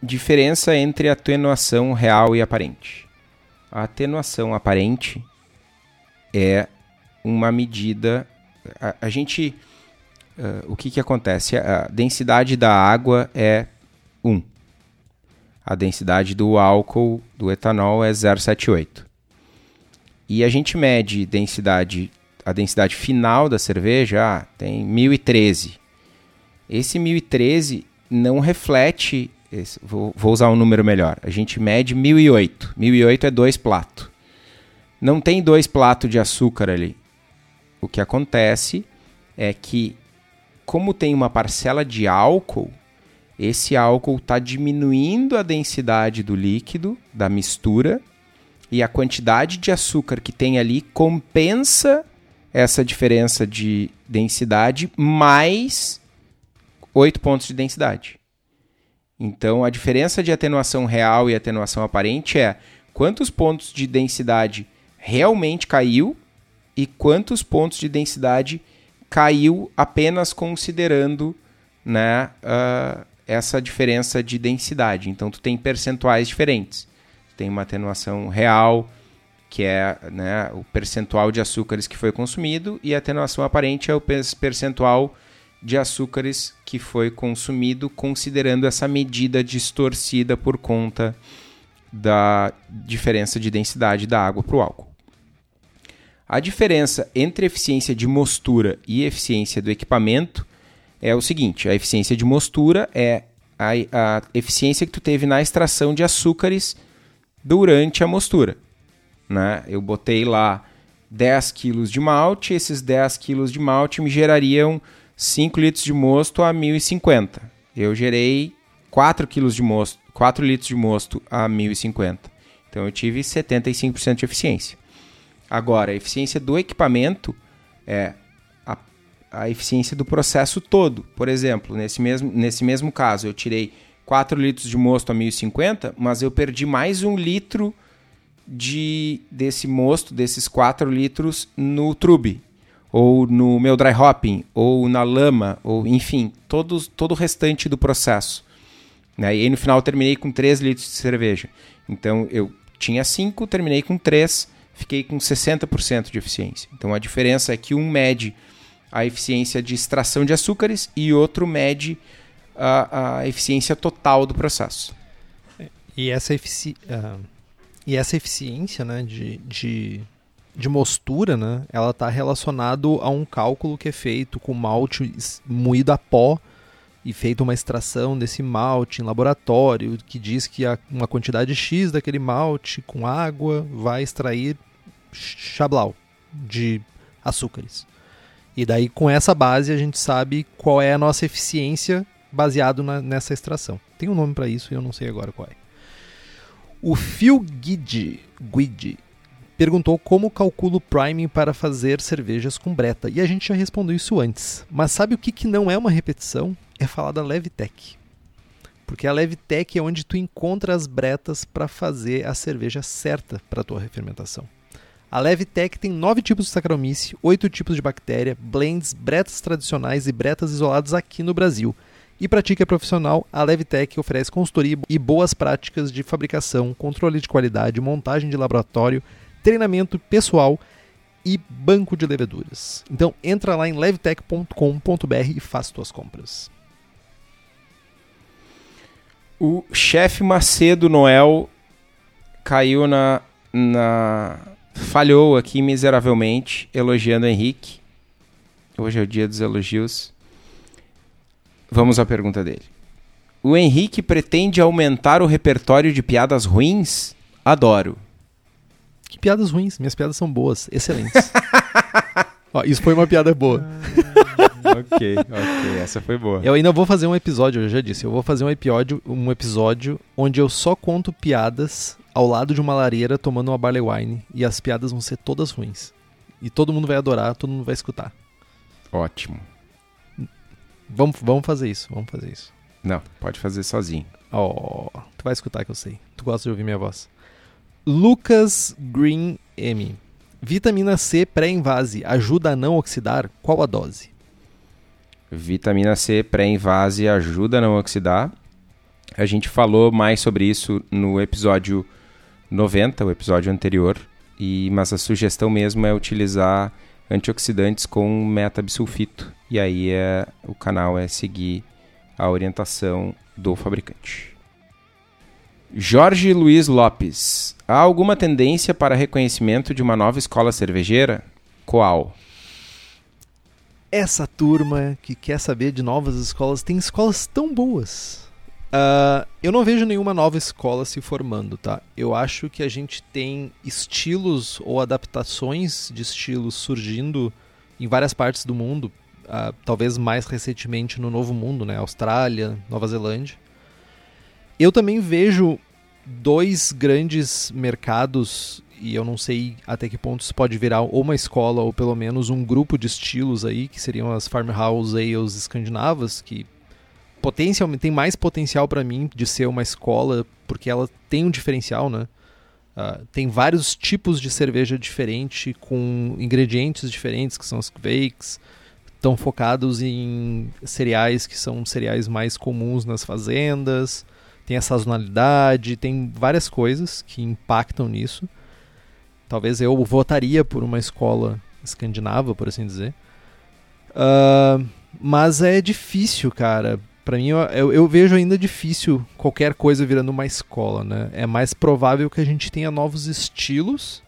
Diferença entre atenuação real e aparente. A atenuação aparente é uma medida. A, a gente. Uh, o que, que acontece? A densidade da água é 1 a densidade do álcool do etanol é 0,78. E a gente mede densidade, a densidade final da cerveja, ah, tem 1013. Esse 1013 não reflete, esse, vou, vou, usar um número melhor, a gente mede 1008. 1008 é dois platos. Não tem dois platos de açúcar ali. O que acontece é que, como tem uma parcela de álcool, esse álcool está diminuindo a densidade do líquido, da mistura, e a quantidade de açúcar que tem ali compensa essa diferença de densidade mais 8 pontos de densidade. Então, a diferença de atenuação real e atenuação aparente é quantos pontos de densidade realmente caiu e quantos pontos de densidade caiu apenas considerando né, uh, essa diferença de densidade. Então, tu tem percentuais diferentes. Tem uma atenuação real, que é né, o percentual de açúcares que foi consumido, e a atenuação aparente é o percentual de açúcares que foi consumido, considerando essa medida distorcida por conta da diferença de densidade da água para o álcool. A diferença entre eficiência de mostura e eficiência do equipamento é o seguinte: a eficiência de mostura é a, a eficiência que tu teve na extração de açúcares durante a mostura. Né? Eu botei lá 10 quilos de malte, esses 10 quilos de malte me gerariam 5 litros de mosto a 1050. Eu gerei 4 quilos de mosto, 4 litros de mosto a 1050. Então eu tive 75% de eficiência. Agora, a eficiência do equipamento é a eficiência do processo todo. Por exemplo, nesse mesmo, nesse mesmo caso, eu tirei 4 litros de mosto a 1050, mas eu perdi mais um litro de desse mosto, desses 4 litros, no trube, ou no meu dry hopping, ou na lama, ou enfim, todos, todo o restante do processo. Né? E aí no final eu terminei com 3 litros de cerveja. Então eu tinha 5, terminei com 3, fiquei com 60% de eficiência. Então a diferença é que um mede a eficiência de extração de açúcares e outro mede a, a eficiência total do processo. E essa eficiência. Uh e essa eficiência né, de, de, de mostura, né, ela está relacionado a um cálculo que é feito com malte moído a pó e feita uma extração desse malte em laboratório, que diz que uma quantidade X daquele malte com água vai extrair chablau de açúcares. E daí, com essa base, a gente sabe qual é a nossa eficiência baseado na, nessa extração. Tem um nome para isso e eu não sei agora qual é. O Phil Guide, Guide perguntou como calculo o priming para fazer cervejas com breta. E a gente já respondeu isso antes. Mas sabe o que, que não é uma repetição? É falar da Levitec. Porque a Levitec é onde tu encontra as bretas para fazer a cerveja certa para a tua refermentação. A Levitec tem nove tipos de Saccharomyces, oito tipos de bactéria, blends, bretas tradicionais e bretas isoladas aqui no Brasil – e para ti que é profissional, a Levitec oferece consultoria e boas práticas de fabricação, controle de qualidade, montagem de laboratório, treinamento pessoal e banco de leveduras. Então entra lá em levtech.com.br e faça suas compras. O chefe Macedo Noel caiu na, na. Falhou aqui miseravelmente, elogiando o Henrique. Hoje é o dia dos elogios. Vamos à pergunta dele. O Henrique pretende aumentar o repertório de piadas ruins? Adoro. Que piadas ruins? Minhas piadas são boas, excelentes. Ó, isso foi uma piada boa. ok, ok, essa foi boa. Eu ainda vou fazer um episódio, eu já disse, eu vou fazer um episódio, um episódio onde eu só conto piadas ao lado de uma lareira tomando uma barley wine e as piadas vão ser todas ruins. E todo mundo vai adorar, todo mundo vai escutar. Ótimo. Vamos, vamos fazer isso, vamos fazer isso. Não, pode fazer sozinho. Oh, tu vai escutar que eu sei. Tu gosta de ouvir minha voz. Lucas Green M. Vitamina C pré-invase ajuda a não oxidar? Qual a dose? Vitamina C pré-invase ajuda a não oxidar. A gente falou mais sobre isso no episódio 90, o episódio anterior. E, mas a sugestão mesmo é utilizar antioxidantes com metabisulfito. E aí é, o canal é seguir a orientação do fabricante. Jorge Luiz Lopes. Há alguma tendência para reconhecimento de uma nova escola cervejeira? Qual? Essa turma que quer saber de novas escolas tem escolas tão boas. Uh, eu não vejo nenhuma nova escola se formando, tá? Eu acho que a gente tem estilos ou adaptações de estilos surgindo em várias partes do mundo, uh, talvez mais recentemente no Novo Mundo, né? Austrália, Nova Zelândia. Eu também vejo dois grandes mercados e eu não sei até que ponto isso pode virar ou uma escola ou pelo menos um grupo de estilos aí, que seriam as farmhouse ales escandinavas, que potencialmente tem mais potencial para mim de ser uma escola, porque ela tem um diferencial, né? Uh, tem vários tipos de cerveja diferente, com ingredientes diferentes, que são os Kveiks, estão focados em cereais que são cereais mais comuns nas fazendas, tem a sazonalidade, tem várias coisas que impactam nisso. Talvez eu votaria por uma escola escandinava, por assim dizer. Uh, mas é difícil, cara. Para mim, eu, eu, vejo ainda difícil qualquer coisa virando uma escola, né? É mais provável que a gente tenha novos estilos.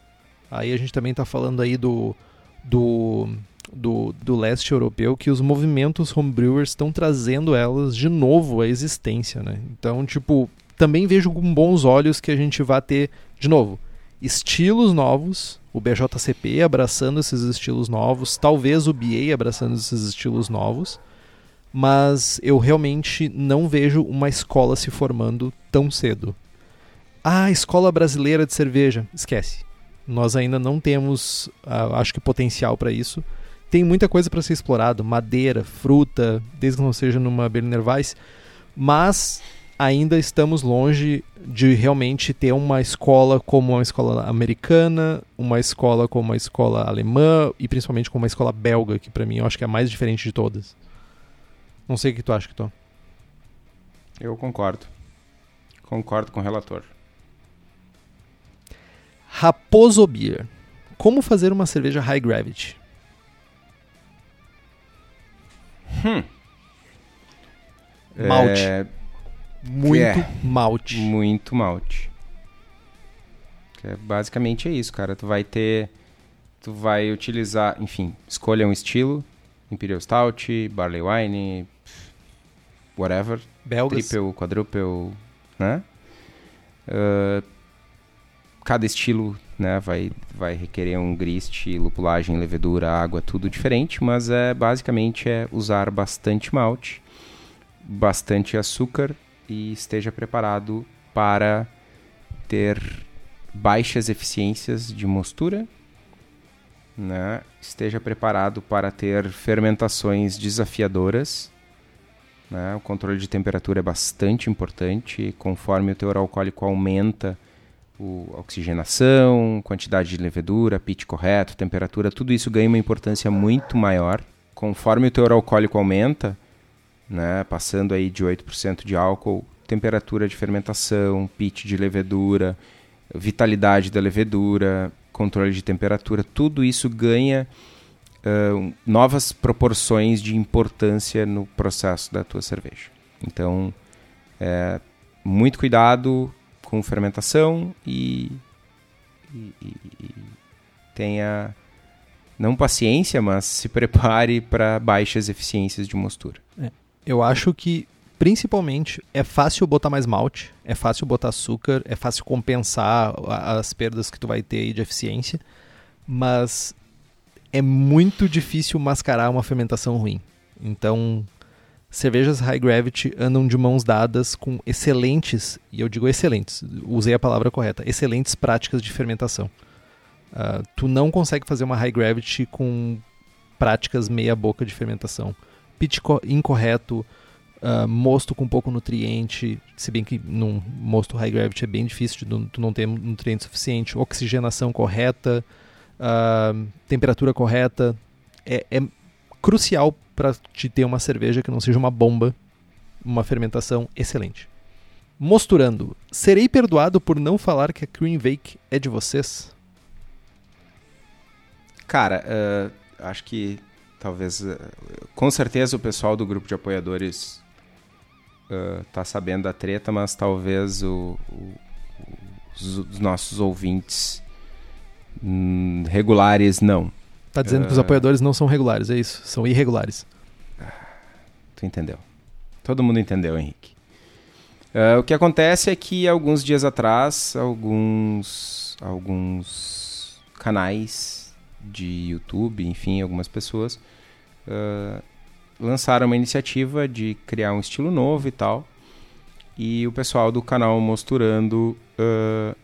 Aí a gente também está falando aí do, do, do, do leste europeu, que os movimentos homebrewers estão trazendo elas de novo à existência, né? Então, tipo, também vejo com bons olhos que a gente vai ter, de novo, estilos novos, o BJCP abraçando esses estilos novos, talvez o BA abraçando esses estilos novos mas eu realmente não vejo uma escola se formando tão cedo. Ah, escola brasileira de cerveja, esquece. Nós ainda não temos, uh, acho que potencial para isso. Tem muita coisa para ser explorado, madeira, fruta, desde que não seja numa Berliner Weiss, mas ainda estamos longe de realmente ter uma escola como uma escola americana, uma escola como uma escola alemã e principalmente como uma escola belga, que para mim eu acho que é a mais diferente de todas. Não sei o que tu acha, Tom. Eu concordo. Concordo com o relator. Raposo Beer. Como fazer uma cerveja high gravity? Hum. Malte. É... Muito é. malte. Muito malte. É, basicamente é isso, cara. Tu vai ter. Tu vai utilizar. Enfim, escolha um estilo. Imperial Stout, Barley Wine, whatever. Belgas. Triple, quadruple, né? Uh, cada estilo né, vai, vai requerer um grist, lupulagem, levedura, água, tudo diferente, mas é basicamente é usar bastante malte, bastante açúcar e esteja preparado para ter baixas eficiências de mostura, né? esteja preparado para ter fermentações desafiadoras né? O controle de temperatura é bastante importante. Conforme o teor alcoólico aumenta, o, a oxigenação, quantidade de levedura, pitch correto, temperatura, tudo isso ganha uma importância muito maior. Conforme o teor alcoólico aumenta, né, passando aí de 8% de álcool, temperatura de fermentação, pitch de levedura, vitalidade da levedura, controle de temperatura, tudo isso ganha novas proporções de importância no processo da tua cerveja. Então, é, muito cuidado com fermentação e, e, e tenha não paciência, mas se prepare para baixas eficiências de mostura. É. Eu acho que principalmente é fácil botar mais malte, é fácil botar açúcar, é fácil compensar as perdas que tu vai ter de eficiência, mas é muito difícil mascarar uma fermentação ruim. Então, cervejas high gravity andam de mãos dadas com excelentes, e eu digo excelentes, usei a palavra correta, excelentes práticas de fermentação. Uh, tu não consegue fazer uma high gravity com práticas meia boca de fermentação. Pitch incorreto, uh, mosto com pouco nutriente, se bem que num mosto high gravity é bem difícil tu não ter nutriente suficiente, oxigenação correta, uh, temperatura correta. É, é crucial para te ter uma cerveja que não seja uma bomba, uma fermentação excelente. Mosturando, serei perdoado por não falar que a Cream Vake é de vocês? Cara, uh, acho que talvez. Uh, com certeza o pessoal do grupo de apoiadores uh, tá sabendo da treta, mas talvez o, o, os, os, nossos ouvintes Hum, regulares, não. Tá dizendo uh... que os ah. apoiadores não são regulares, é isso? São irregulares. Tu entendeu. Todo mundo entendeu, Henrique. Uh, o que acontece é que alguns dias atrás, alguns, alguns canais de YouTube, enfim, algumas pessoas, uh, lançaram uma iniciativa de criar um estilo novo e tal. E o pessoal do canal Mosturando uh,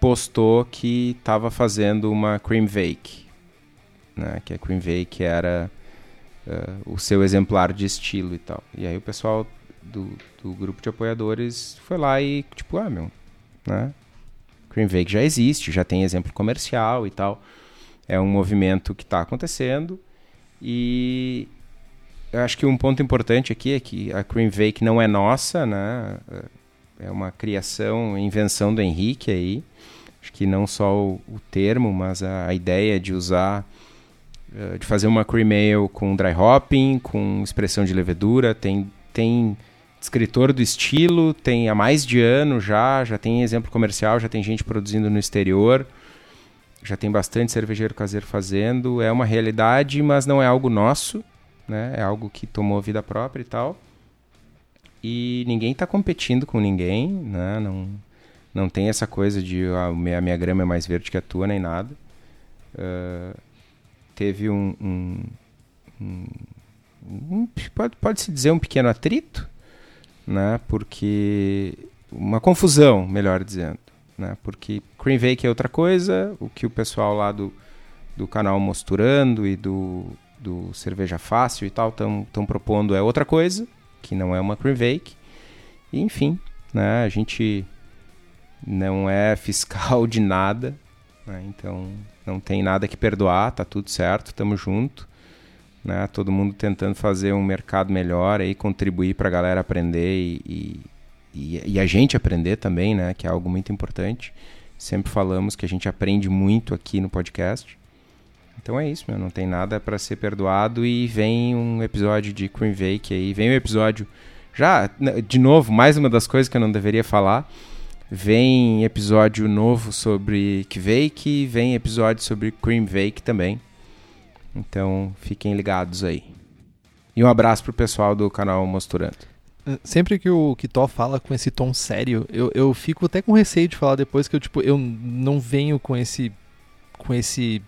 postou que estava fazendo uma cream vake, né? Que a cream vake era uh, o seu exemplar de estilo e tal. E aí o pessoal do, do grupo de apoiadores foi lá e tipo, ah, meu, né? Cream vake já existe, já tem exemplo comercial e tal. É um movimento que está acontecendo e eu acho que um ponto importante aqui é que a Cream Vake não é nossa, né? É uma criação, invenção do Henrique aí. Acho que não só o, o termo, mas a, a, ideia de usar, uh, de fazer uma cream ale com dry hopping, com expressão de levedura. Tem, tem escritor do estilo, tem há mais de ano já, já tem exemplo comercial, já tem gente produzindo no exterior. Já tem bastante cervejeiro caseiro fazendo. É uma realidade, mas não é algo nosso né? É algo que tomou vida própria e tal. E ninguém está competindo com ninguém, né? Não, não tem essa coisa de ah, a minha, grama é mais verde que a tua, nem nada. Uh, teve um, um, um, um, pode, pode se dizer um pequeno atrito, né? Porque uma confusão, melhor dizendo, né? Porque Cream Vake é outra coisa, o que o pessoal lá do, do canal Mosturando e do do Cerveja Fácil e tal estão propondo é outra coisa, que não é uma cream E, enfim, né, a gente não é fiscal de nada, né, então não tem nada que perdoar, tá tudo certo, estamos junto. Né, todo mundo tentando fazer um mercado melhor e contribuir para a galera aprender e, e, e, a gente aprender também, né, que é algo muito importante. Sempre falamos que a gente aprende muito aqui no podcast. Então é isso, meu. Não tem nada para ser perdoado. E vem um episódio de Cream Vake aí. Vem um episódio. Já, de novo, mais uma das coisas que eu não deveria falar. Vem episódio novo sobre Kvake. Vem episódio sobre Cream Vake também. Então fiquem ligados aí. E um abraço pro pessoal do canal Mosturando. Sempre que o Kitó fala com esse tom sério, eu, eu fico até com receio de falar depois que eu, tipo, eu não venho com esse com esse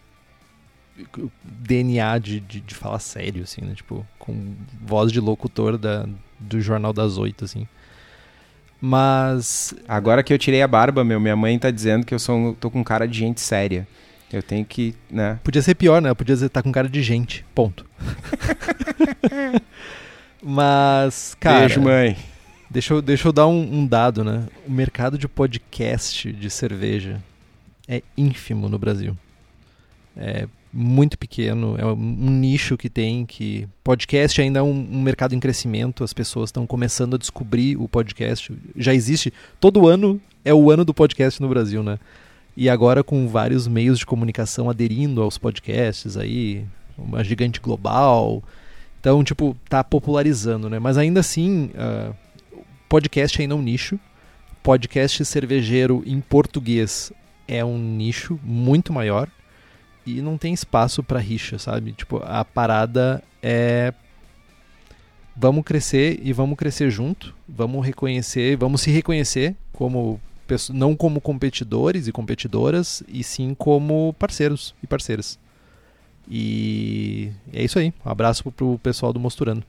DNA de, de, de, falar sério, assim, né? Tipo, com voz de locutor da, do Jornal das Oito, assim. Mas. Agora que eu tirei a barba, meu, minha mãe tá dizendo que eu sou, tô com cara de gente séria. Eu tenho que, né? Podia ser pior, né? Eu podia dizer tá com cara de gente. Ponto. Mas, cara. Beijo, mãe. Deixa eu, deixa eu dar um, um dado, né? O mercado de podcast de cerveja é ínfimo no Brasil. É muito pequeno, é um nicho que tem que podcast ainda é um, um, mercado em crescimento, as pessoas estão começando a descobrir o podcast. Já existe, todo ano é o ano do podcast no Brasil, né? E agora com vários meios de comunicação aderindo aos podcasts aí, uma gigante global. Então, tipo, tá popularizando, né? Mas ainda assim, uh, podcast ainda é um nicho. Podcast cervejeiro em português é um nicho muito maior e não tem espaço para rixa, sabe? Tipo, a parada é vamos crescer e vamos crescer junto, vamos reconhecer, vamos se reconhecer como não como competidores e competidoras, e sim como parceiros e parceiras. E é isso aí. Um abraço pro pessoal do Mosturando.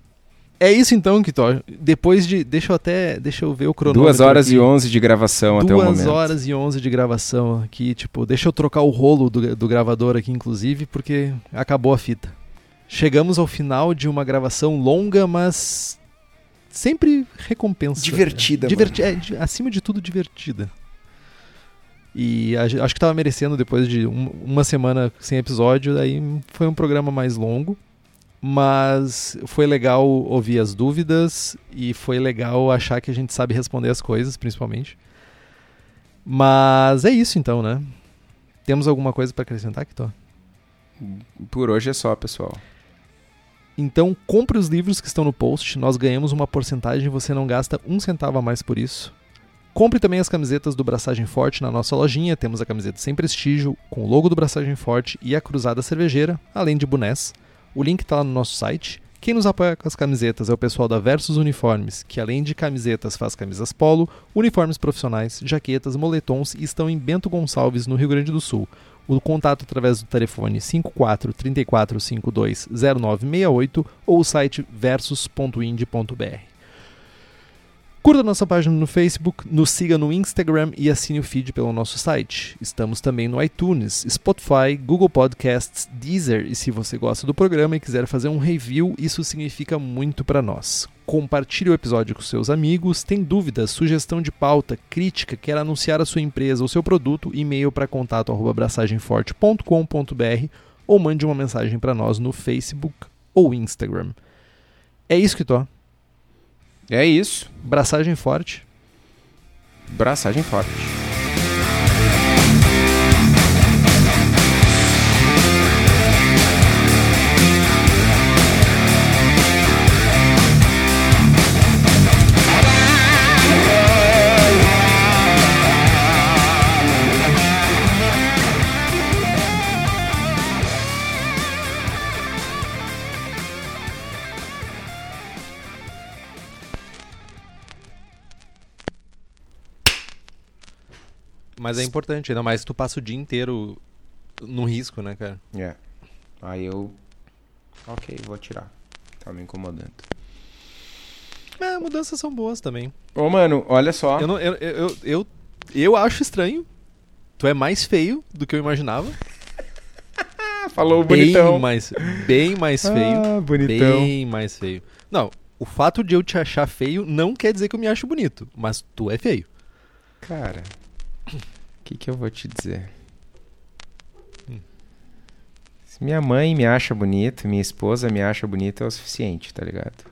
É isso então, Kitor. Depois de. Deixa eu até. Deixa eu ver o cronômetro. 2 horas aqui. e 11 de gravação Duas até o momento. 2 horas e 11 de gravação aqui. Tipo, deixa eu trocar o rolo do, do gravador aqui, inclusive, porque acabou a fita. Chegamos ao final de uma gravação longa, mas sempre recompensa. Divertida, Diverti é, Acima de tudo, divertida. E acho que estava merecendo depois de um, uma semana sem episódio, aí foi um programa mais longo mas foi legal ouvir as dúvidas e foi legal achar que a gente sabe responder as coisas, principalmente. Mas é isso então, né? Temos alguma coisa para acrescentar, Kitó? Por hoje é só, pessoal. Então, compre os livros que estão no post, nós ganhamos uma porcentagem e você não gasta um centavo a mais por isso. Compre também as camisetas do Braçagem Forte na nossa lojinha, temos a camiseta sem prestígio, com o logo do Braçagem Forte e a cruzada cervejeira, além de bonés. O link está lá no nosso site. Quem nos apoia com as camisetas é o pessoal da Versus Uniformes, que além de camisetas faz camisas polo, uniformes profissionais, jaquetas, moletons e estão em Bento Gonçalves, no Rio Grande do Sul. O contato através do telefone 54 34 52 0968 ou o site versus.ind.br. Curta nossa página no Facebook, nos siga no Instagram e assine o feed pelo nosso site. Estamos também no iTunes, Spotify, Google Podcasts, Deezer e se você gosta do programa e quiser fazer um review, isso significa muito para nós. Compartilhe o episódio com seus amigos. Tem dúvidas, sugestão de pauta, crítica, quer anunciar a sua empresa ou seu produto, e-mail para contato@braçagemforte.com.br ou mande uma mensagem para nós no Facebook ou Instagram. É isso que tô. É isso. Braçagem forte. Braçagem forte. Mas é importante, ainda mais tu passa o dia inteiro no risco, né, cara? É. Aí eu. Ok, vou tirar. Tá me incomodando. É, mudanças são boas também. Ô, mano, olha só. Eu, não, eu, eu, eu, eu, eu acho estranho. Tu é mais feio do que eu imaginava. Falou Bem bonitão. mais, bem mais feio. Ah, bonitão. Bem mais feio. Não, o fato de eu te achar feio não quer dizer que eu me acho bonito. Mas tu é feio. Cara, o que, que eu vou te dizer? Hum. Se minha mãe me acha bonito, minha esposa me acha bonito, é o suficiente, tá ligado?